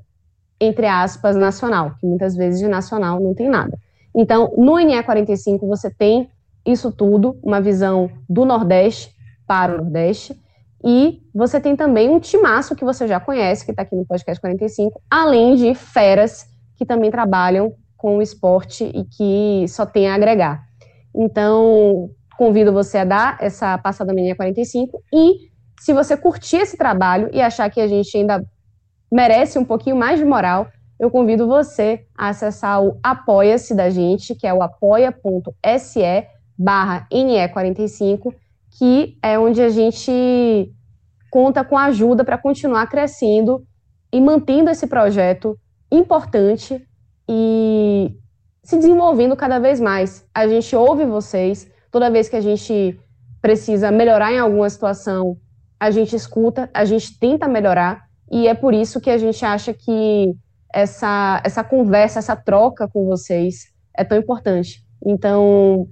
S1: entre aspas, nacional, que muitas vezes de nacional não tem nada. Então, no NE45 você tem isso tudo, uma visão do Nordeste para o Nordeste, e você tem também um timaço que você já conhece, que está aqui no podcast 45, além de feras que também trabalham com o esporte e que só tem a agregar. Então, convido você a dar essa passada na 45 e se você curtir esse trabalho e achar que a gente ainda merece um pouquinho mais de moral, eu convido você a acessar o Apoia-se da gente, que é o apoia.se barra NE45, que é onde a gente conta com ajuda para continuar crescendo e mantendo esse projeto importante e se desenvolvendo cada vez mais. A gente ouve vocês, toda vez que a gente precisa melhorar em alguma situação, a gente escuta, a gente tenta melhorar, e é por isso que a gente acha que essa, essa conversa, essa troca com vocês é tão importante. Então,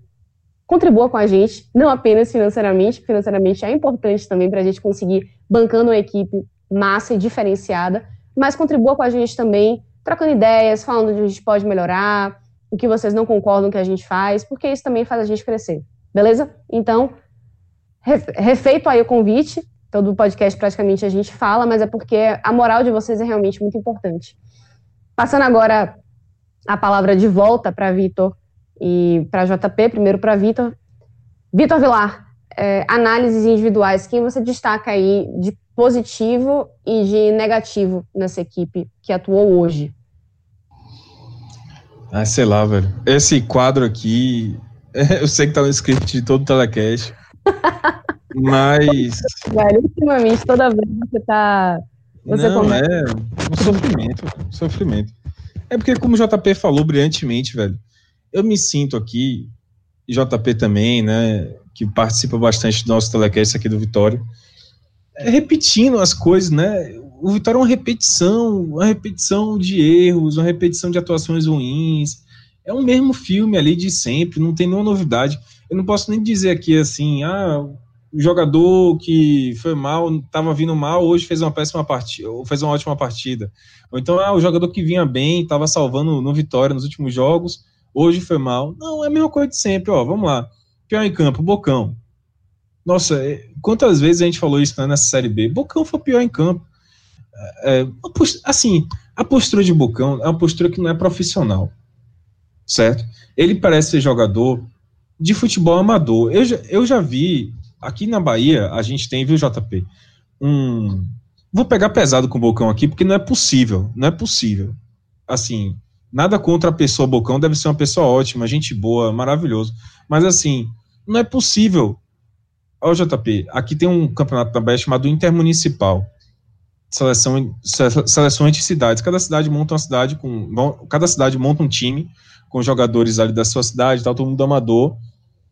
S1: contribua com a gente, não apenas financeiramente, financeiramente é importante também para a gente conseguir bancando uma equipe massa e diferenciada, mas contribua com a gente também, trocando ideias, falando onde a gente pode melhorar, o que vocês não concordam que a gente faz, porque isso também faz a gente crescer, beleza? Então, refeito aí o convite, todo podcast praticamente a gente fala, mas é porque a moral de vocês é realmente muito importante. Passando agora a palavra de volta para Vitor e para JP, primeiro para Vitor. Vitor Vilar, é, análises individuais, quem você destaca aí de positivo e de negativo nessa equipe que atuou hoje?
S2: Ah, sei lá, velho. Esse quadro aqui, eu sei que tá no script de todo o telecast, mas...
S1: Velho, ultimamente, toda vez você tá... Você
S2: Não, começa... é um sofrimento, um sofrimento. É porque, como o JP falou brilhantemente, velho, eu me sinto aqui, JP também, né, que participa bastante do nosso telecast aqui do Vitória, repetindo as coisas, né? O Vitória é uma repetição, uma repetição de erros, uma repetição de atuações ruins. É o mesmo filme ali de sempre, não tem nenhuma novidade. Eu não posso nem dizer aqui assim, ah, o jogador que foi mal, estava vindo mal, hoje fez uma péssima partida, ou fez uma ótima partida. Ou então, ah, o jogador que vinha bem, estava salvando no Vitória nos últimos jogos, hoje foi mal. Não, é a mesma coisa de sempre, ó, vamos lá. Pior em campo, Bocão. Nossa, é, quantas vezes a gente falou isso né, nessa Série B? Bocão foi pior em campo. É, é assim, a postura de Bocão é uma postura que não é profissional, certo? Ele parece ser jogador de futebol amador. Eu já, eu já vi, aqui na Bahia, a gente tem, viu, JP, um... Vou pegar pesado com o Bocão aqui, porque não é possível, não é possível. Assim, Nada contra a pessoa Bocão, deve ser uma pessoa ótima, gente boa, maravilhoso. Mas assim, não é possível. Ó, JP, aqui tem um campeonato também chamado Intermunicipal. Seleção, seleção entre cidades. Cada cidade monta uma cidade com. Cada cidade monta um time com jogadores ali da sua cidade, tal, todo mundo amador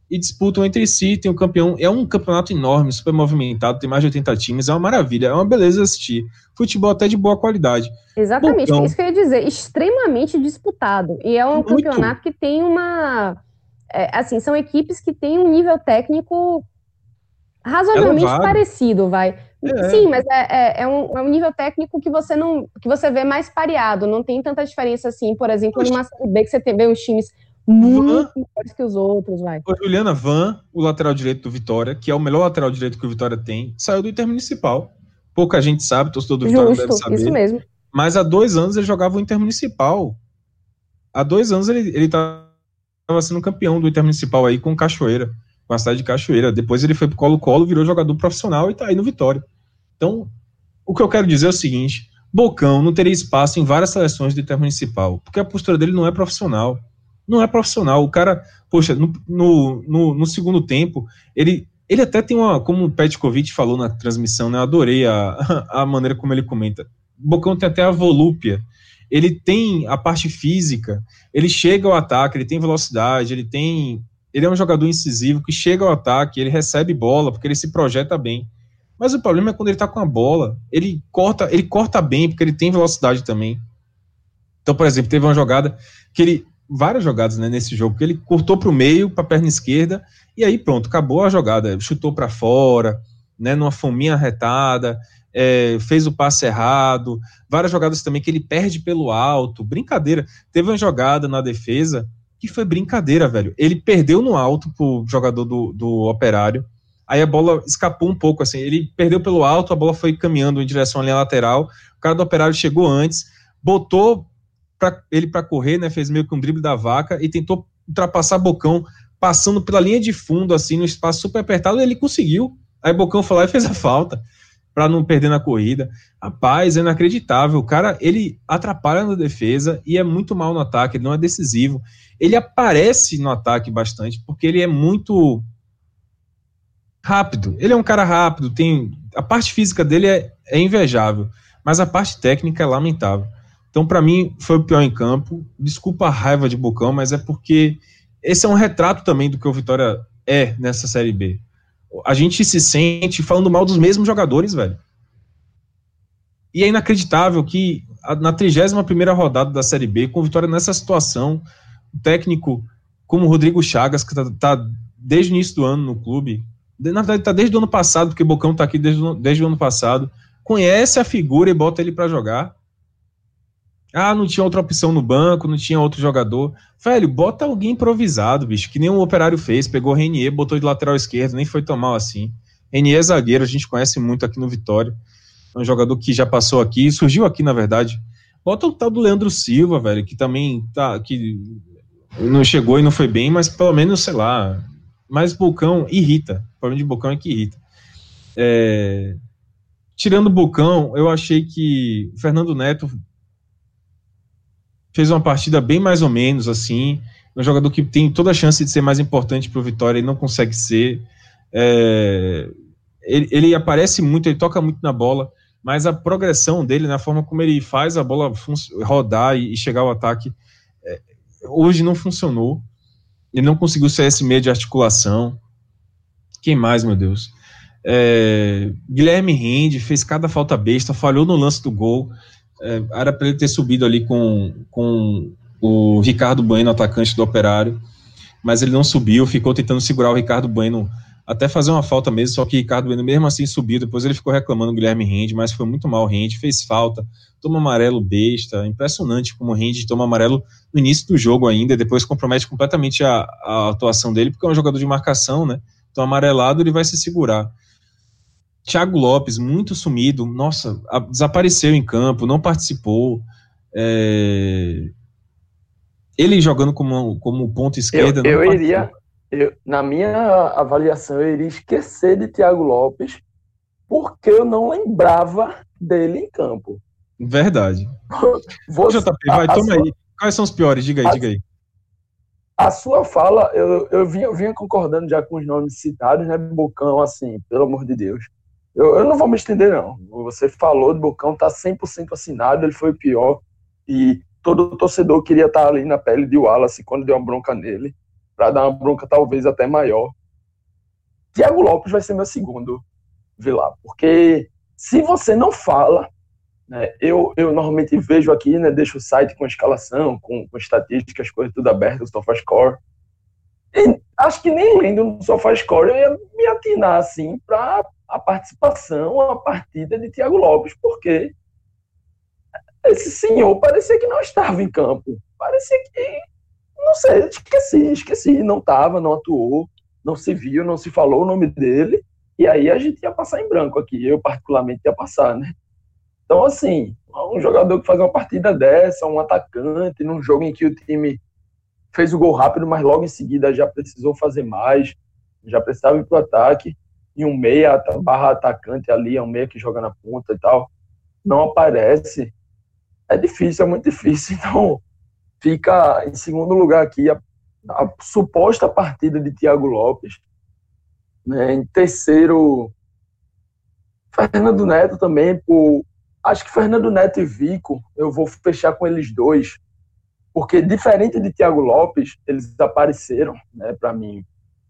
S2: e disputam entre si, tem o um campeão, é um campeonato enorme, super movimentado, tem mais de 80 times, é uma maravilha, é uma beleza assistir. Futebol até de boa qualidade.
S1: Exatamente, Bocão, isso que eu ia dizer, extremamente disputado. E é um muito. campeonato que tem uma. É, assim, são equipes que têm um nível técnico razoavelmente Elevado. parecido, vai. É. Sim, mas é, é, é, um, é, um, nível técnico que você não que você vê mais pareado, não tem tanta diferença assim, por exemplo, numa Série B que você vê os times muito melhores que os outros, vai.
S2: O Juliana Van, o lateral direito do Vitória, que é o melhor lateral direito que o Vitória tem, saiu do Intermunicipal. Pouca gente sabe, torcedor do Vitória Justo, deve saber.
S1: isso mesmo.
S2: Mas há dois anos ele jogava o Intermunicipal. Há dois anos ele, ele tava sendo campeão do Intermunicipal aí com Cachoeira, com a cidade de Cachoeira. Depois ele foi pro Colo-Colo, virou jogador profissional e tá aí no Vitória. Então, o que eu quero dizer é o seguinte, Bocão não teria espaço em várias seleções de intermunicipal, porque a postura dele não é profissional. Não é profissional. O cara, poxa, no, no, no, no segundo tempo, ele, ele até tem uma, como o Petkovic falou na transmissão, né? Eu adorei a, a maneira como ele comenta. Bocão tem até a volúpia. Ele tem a parte física, ele chega ao ataque, ele tem velocidade, ele tem. Ele é um jogador incisivo que chega ao ataque, ele recebe bola, porque ele se projeta bem. Mas o problema é quando ele tá com a bola, ele corta, ele corta bem, porque ele tem velocidade também. Então, por exemplo, teve uma jogada que ele. Várias jogadas né, nesse jogo, que ele cortou para o meio, para a perna esquerda, e aí pronto, acabou a jogada. Chutou para fora, né, numa fominha retada, é, fez o passe errado, várias jogadas também que ele perde pelo alto, brincadeira. Teve uma jogada na defesa que foi brincadeira, velho. Ele perdeu no alto pro jogador do, do operário, aí a bola escapou um pouco, assim, ele perdeu pelo alto, a bola foi caminhando em direção à linha lateral, o cara do operário chegou antes, botou pra, ele para correr, né, fez meio que um drible da vaca e tentou ultrapassar Bocão, passando pela linha de fundo, assim, no espaço super apertado, ele conseguiu. Aí Bocão foi lá e fez a falta para não perder na corrida. Rapaz, é inacreditável. O cara, ele atrapalha na defesa e é muito mal no ataque, ele não é decisivo. Ele aparece no ataque bastante porque ele é muito rápido. Ele é um cara rápido, tem a parte física dele é, é invejável, mas a parte técnica é lamentável. Então, para mim, foi o pior em campo. Desculpa a raiva de Bocão, mas é porque esse é um retrato também do que o Vitória é nessa Série B a gente se sente falando mal dos mesmos jogadores, velho. E é inacreditável que na 31 rodada da Série B, com vitória nessa situação, o técnico como o Rodrigo Chagas, que tá, tá, desde o início do ano no clube, na verdade tá desde o ano passado, porque Bocão tá aqui desde, desde o ano passado, conhece a figura e bota ele para jogar. Ah, não tinha outra opção no banco, não tinha outro jogador. Velho, bota alguém improvisado, bicho, que nem o Operário fez. Pegou Renier, botou de lateral esquerdo, nem foi tão mal assim. Renier é zagueiro, a gente conhece muito aqui no Vitória. É um jogador que já passou aqui, surgiu aqui, na verdade. Bota o tal do Leandro Silva, velho, que também tá. que não chegou e não foi bem, mas pelo menos, sei lá. Mas Bocão irrita. O problema de Bocão é que irrita. É... Tirando o Bocão, eu achei que Fernando Neto fez uma partida bem mais ou menos assim. Um jogador que tem toda a chance de ser mais importante para o Vitória e não consegue ser. É, ele, ele, aparece muito, ele toca muito na bola, mas a progressão dele, na forma como ele faz a bola rodar e, e chegar ao ataque, hoje não funcionou. Ele não conseguiu ser esse meio de articulação. Quem mais, meu Deus? É, Guilherme Rende fez cada falta besta, falhou no lance do gol é, era para ele ter subido ali com, com o Ricardo Bueno, atacante do Operário, mas ele não subiu, ficou tentando segurar o Ricardo Bueno até fazer uma falta mesmo, só que Ricardo Bueno mesmo assim subiu, depois ele ficou reclamando o Guilherme Rende, mas foi muito mal Rende, fez falta, toma amarelo besta, impressionante como o Rende toma amarelo no início do jogo ainda, depois compromete completamente a, a atuação dele, porque é um jogador de marcação, né, então amarelado ele vai se segurar. Thiago Lopes, muito sumido, nossa, a, desapareceu em campo, não participou. É, ele jogando como, como ponto esquerda.
S3: Eu, eu iria, eu, na minha avaliação, eu iria esquecer de Thiago Lopes, porque eu não lembrava dele em campo.
S2: Verdade. Você, JP, vai, toma a aí. Sua, Quais são os piores? Diga aí, a, diga aí.
S3: A sua fala, eu, eu, vinha, eu vinha concordando já com os nomes citados, né? Bocão, assim, pelo amor de Deus. Eu, eu, não vou me estender, não. Você falou do Bocão, tá 100% assinado, ele foi o pior. E todo torcedor queria estar ali na pele de Wallace quando deu uma bronca nele, para dar uma bronca talvez até maior. Tiago Lopes vai ser meu segundo Vilar, porque se você não fala, né, eu, eu normalmente vejo aqui, né, deixo o site com escalação, com, com estatísticas, coisas tudo aberto, SofaScore. E acho que nem lendo no SofaScore eu ia me atinar assim para a participação, a partida de Thiago Lopes, porque esse senhor parecia que não estava em campo. Parecia que, não sei, esqueci, esqueci, não estava, não atuou, não se viu, não se falou o nome dele, e aí a gente ia passar em branco aqui, eu particularmente ia passar, né? Então, assim, um jogador que faz uma partida dessa, um atacante, num jogo em que o time fez o gol rápido, mas logo em seguida já precisou fazer mais, já precisava ir para o ataque e um meia barra atacante ali, é um meia que joga na ponta e tal. não aparece, é difícil, é muito difícil. Então, fica em segundo lugar aqui a, a suposta partida de Thiago Lopes. Né? Em terceiro, Fernando Neto também, por, acho que Fernando Neto e Vico, eu vou fechar com eles dois, porque diferente de Thiago Lopes, eles apareceram, né, para mim,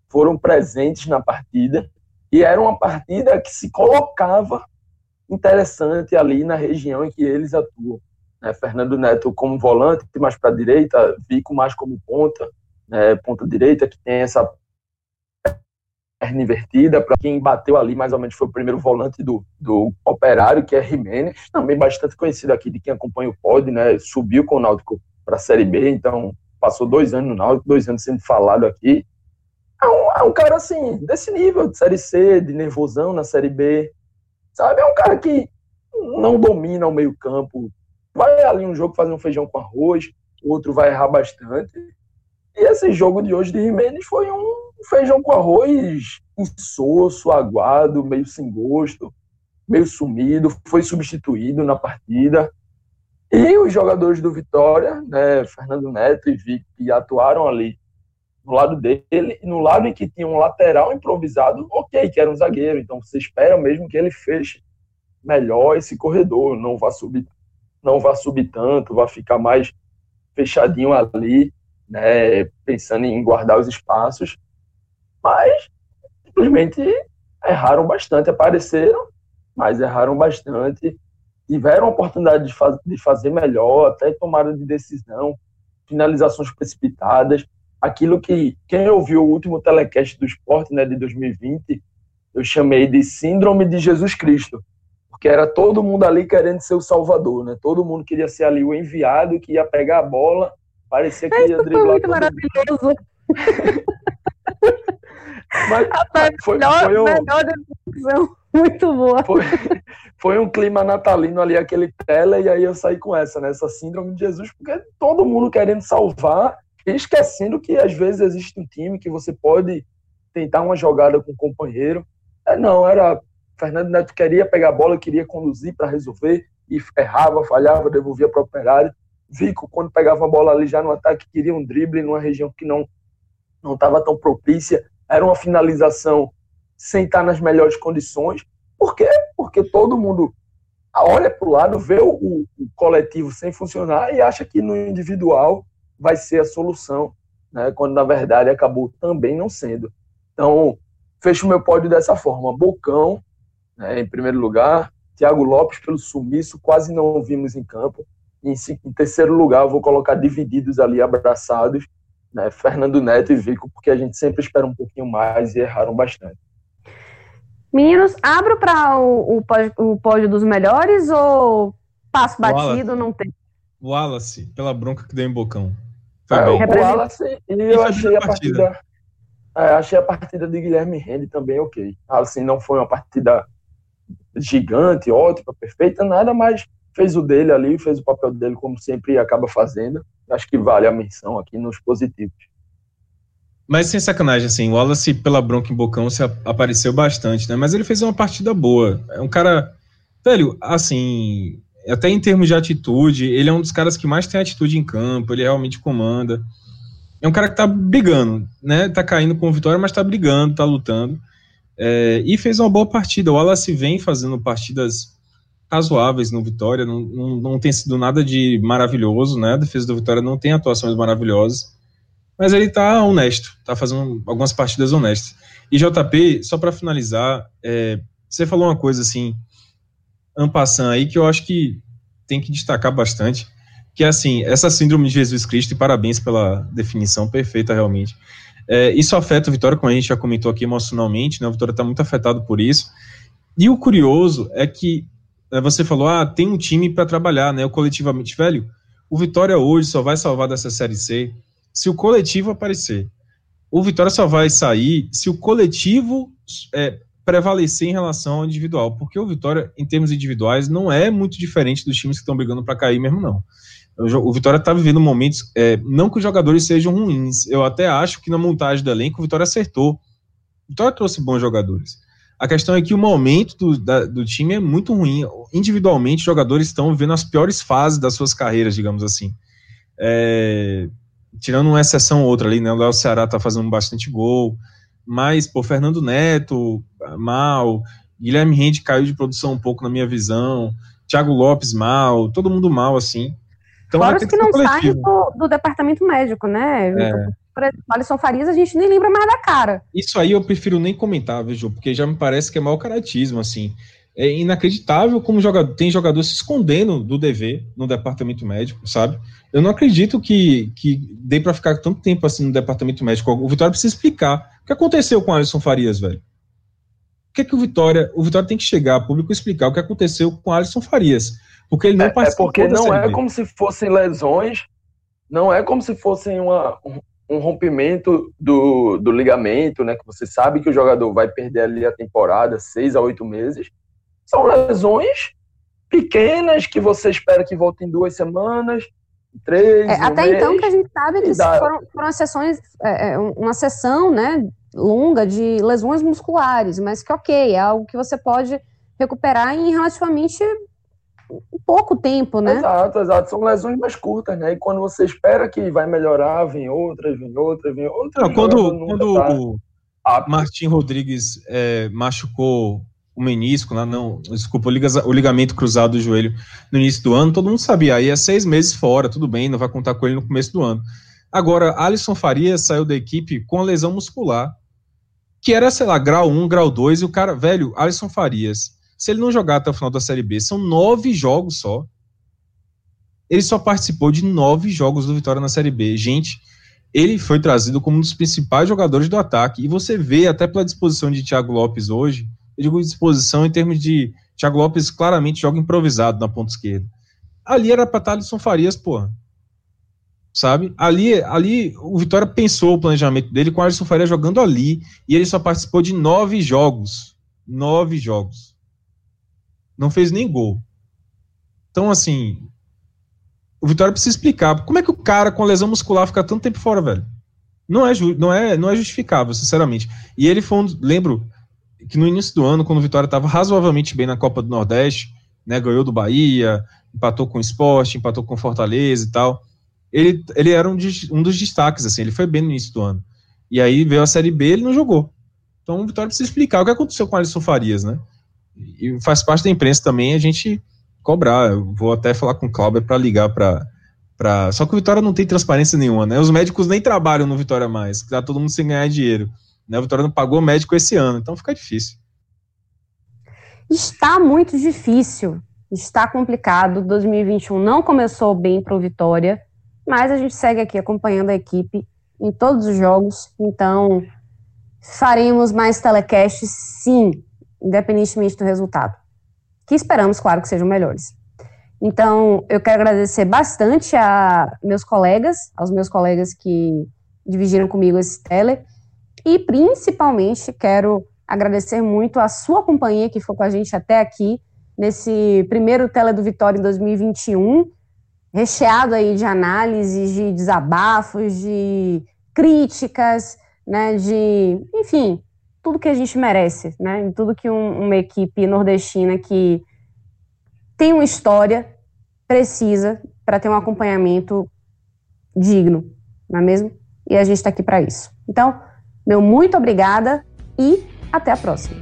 S3: foram presentes na partida e era uma partida que se colocava interessante ali na região em que eles atuam. Né? Fernando Neto como volante, mais para a direita, Vico mais como ponta, né? ponta direita, que tem essa perna invertida. Para quem bateu ali, mais ou menos, foi o primeiro volante do, do Operário, que é Jimenez, também bastante conhecido aqui de quem acompanha o pod, né? subiu com o Náutico para a Série B, então passou dois anos no Náutico, dois anos sendo falado aqui. É um, é um cara, assim, desse nível, de Série C, de nervosão na Série B, sabe? É um cara que não domina o meio campo, vai ali um jogo fazer um feijão com arroz, o outro vai errar bastante. E esse jogo de hoje de Jimenez foi um feijão com arroz insosso, aguado, meio sem gosto, meio sumido, foi substituído na partida. E os jogadores do Vitória, né, Fernando Neto e Vic, que atuaram ali no lado dele, no lado em que tinha um lateral improvisado, ok, que era um zagueiro, então você espera mesmo que ele feche melhor esse corredor, não vá subir não vá subir tanto, vá ficar mais fechadinho ali, né, pensando em guardar os espaços, mas simplesmente erraram bastante, apareceram, mas erraram bastante, tiveram a oportunidade de, faz, de fazer melhor, até tomada de decisão, finalizações precipitadas, aquilo que quem ouviu o último telecast do esporte, né, de 2020, eu chamei de síndrome de Jesus Cristo, porque era todo mundo ali querendo ser o salvador, né? Todo mundo queria ser ali o enviado que ia pegar a bola, parecia que ia driblar. Foi muito maravilhoso. Mas foi, melhor, foi um, melhor
S1: muito boa.
S3: Foi, foi, um clima natalino ali, aquele tela, e aí eu saí com essa, né? Essa síndrome de Jesus, porque todo mundo querendo salvar, esquecendo que às vezes existe um time que você pode tentar uma jogada com o companheiro. É, não, era Fernando Neto queria pegar a bola, queria conduzir para resolver e errava, falhava, devolvia para o operário. Vico, quando pegava a bola ali já no ataque, queria um drible numa região que não não estava tão propícia. Era uma finalização sem estar nas melhores condições. Por quê? Porque todo mundo olha para o lado, vê o, o, coletivo sem funcionar e acha que no individual vai ser a solução, né? quando na verdade acabou também não sendo. Então, fecho meu pódio dessa forma. Bocão, né, em primeiro lugar. Thiago Lopes, pelo sumiço, quase não vimos em campo. Em, em terceiro lugar, vou colocar divididos ali, abraçados, né, Fernando Neto e Vico, porque a gente sempre espera um pouquinho mais e erraram bastante.
S1: Meninos, abro para o, o, o pódio dos melhores ou passo batido, Wallace. não tem?
S2: Wallace, pela bronca que deu em Bocão.
S3: É, o Wallace, e eu achei a partida, partida é, achei a partida de Guilherme Rende também ok. Assim, não foi uma partida gigante, ótima, perfeita, nada, mas fez o dele ali, fez o papel dele como sempre acaba fazendo. Acho que vale a menção aqui nos positivos.
S2: Mas sem sacanagem, assim, o Wallace pela bronca em Bocão se apareceu bastante, né? Mas ele fez uma partida boa. É um cara, velho, assim, até em termos de atitude, ele é um dos caras que mais tem atitude em campo, ele realmente comanda. É um cara que tá brigando, né? Tá caindo com vitória, mas tá brigando, tá lutando. É, e fez uma boa partida. O Wallace vem fazendo partidas razoáveis no Vitória, não, não, não, tem sido nada de maravilhoso, né? A defesa do Vitória não tem atuações maravilhosas, mas ele tá honesto, tá fazendo algumas partidas honestas. E JP, só para finalizar, é, você falou uma coisa assim, ampassando aí, que eu acho que tem que destacar bastante, que é assim, essa síndrome de Jesus Cristo, e parabéns pela definição perfeita realmente, é, isso afeta o Vitória, como a gente já comentou aqui emocionalmente, né? O Vitória está muito afetado por isso. E o curioso é que você falou, ah, tem um time para trabalhar, né? O coletivamente, velho. O Vitória hoje só vai salvar dessa série C se o coletivo aparecer. O Vitória só vai sair se o coletivo é, prevalecer em relação ao individual, porque o Vitória, em termos individuais, não é muito diferente dos times que estão brigando para cair mesmo, não. O Vitória está vivendo momentos, é, não que os jogadores sejam ruins, eu até acho que na montagem do elenco o Vitória acertou. O Vitória trouxe bons jogadores. A questão é que o momento do, da, do time é muito ruim. Individualmente, os jogadores estão vivendo as piores fases das suas carreiras, digamos assim. É, tirando uma exceção ou outra ali, né? O Léo Ceará tá fazendo bastante gol, mas, pô, Fernando Neto, mal, Guilherme Rende caiu de produção um pouco na minha visão, Thiago Lopes mal, todo mundo mal, assim.
S1: Então, Fora os que não saem do, do, departamento médico, né? É. Por exemplo, Alisson Farias, a gente nem lembra mais da cara.
S2: Isso aí eu prefiro nem comentar, viu, porque já me parece que é mau caratismo, assim. É inacreditável como jogador, tem jogador se escondendo do dever no departamento médico, sabe? Eu não acredito que, que dê para ficar tanto tempo assim no departamento médico. O Vitória precisa explicar. O que aconteceu com o Alisson Farias, velho? O que é que o Vitória. O Vitória tem que chegar a público e explicar o que aconteceu com o Alisson Farias. Porque ele não é,
S3: participou. É porque não é como se fossem lesões, não é como se fossem uma, um rompimento do, do ligamento, né? Que você sabe que o jogador vai perder ali a temporada, seis a oito meses. São lesões pequenas que você espera que voltem em duas semanas, três. É,
S1: um até mês, então que a gente sabe que foram, foram sessões, é, é uma sessão, né? Longa de lesões musculares, mas que ok, é algo que você pode recuperar em relativamente pouco tempo, né?
S3: Exato, exato. São lesões mais curtas, né? E quando você espera que vai melhorar, vem outras, vem outras, vem outras.
S2: Não, quando quando tá o Martim Rodrigues é, machucou o menisco, não, não desculpa, o, ligamento cruzado do joelho no início do ano, todo mundo sabia, aí é seis meses fora, tudo bem, não vai contar com ele no começo do ano. Agora, Alisson Faria saiu da equipe com a lesão muscular, que era, sei lá, grau 1, grau 2, e o cara, velho, Alisson Farias, se ele não jogar até o final da Série B, são nove jogos só. Ele só participou de nove jogos do Vitória na Série B. Gente, ele foi trazido como um dos principais jogadores do ataque. E você vê, até pela disposição de Thiago Lopes hoje, eu digo disposição em termos de. Thiago Lopes claramente joga improvisado na ponta esquerda. Ali era para Thalisson Farias, porra. Sabe? Ali, ali o Vitória pensou o planejamento dele com o Alisson Farias jogando ali. E ele só participou de nove jogos. Nove jogos não fez nem gol. Então, assim, o Vitória precisa explicar como é que o cara com lesão muscular fica tanto tempo fora, velho. Não é, não é, não é justificável, sinceramente. E ele foi um, lembro que no início do ano, quando o Vitória estava razoavelmente bem na Copa do Nordeste, né, ganhou do Bahia, empatou com o Esporte, empatou com Fortaleza e tal. Ele, ele era um, um dos destaques, assim, ele foi bem no início do ano. E aí veio a Série B, ele não jogou. Então o Vitória precisa explicar o que aconteceu com o Alisson Farias, né? E faz parte da imprensa também a gente cobrar. Eu vou até falar com o Cláudio para ligar para. Pra... Só que o Vitória não tem transparência nenhuma, né? Os médicos nem trabalham no Vitória mais, tá todo mundo sem ganhar dinheiro. Né? O Vitória não pagou médico esse ano, então fica difícil.
S1: Está muito difícil, está complicado. 2021 não começou bem para o Vitória, mas a gente segue aqui acompanhando a equipe em todos os jogos, então faremos mais telecasts sim, independentemente do resultado. Que esperamos, claro, que sejam melhores. Então, eu quero agradecer bastante a meus colegas, aos meus colegas que dividiram comigo esse tele, e principalmente quero agradecer muito a sua companhia que foi com a gente até aqui, nesse primeiro tele do Vitória em 2021, recheado aí de análises, de desabafos, de críticas, né, de, enfim, tudo que a gente merece, né? Em tudo que um, uma equipe nordestina que tem uma história precisa para ter um acompanhamento digno, não é mesmo? E a gente está aqui para isso. Então, meu muito obrigada e até a próxima.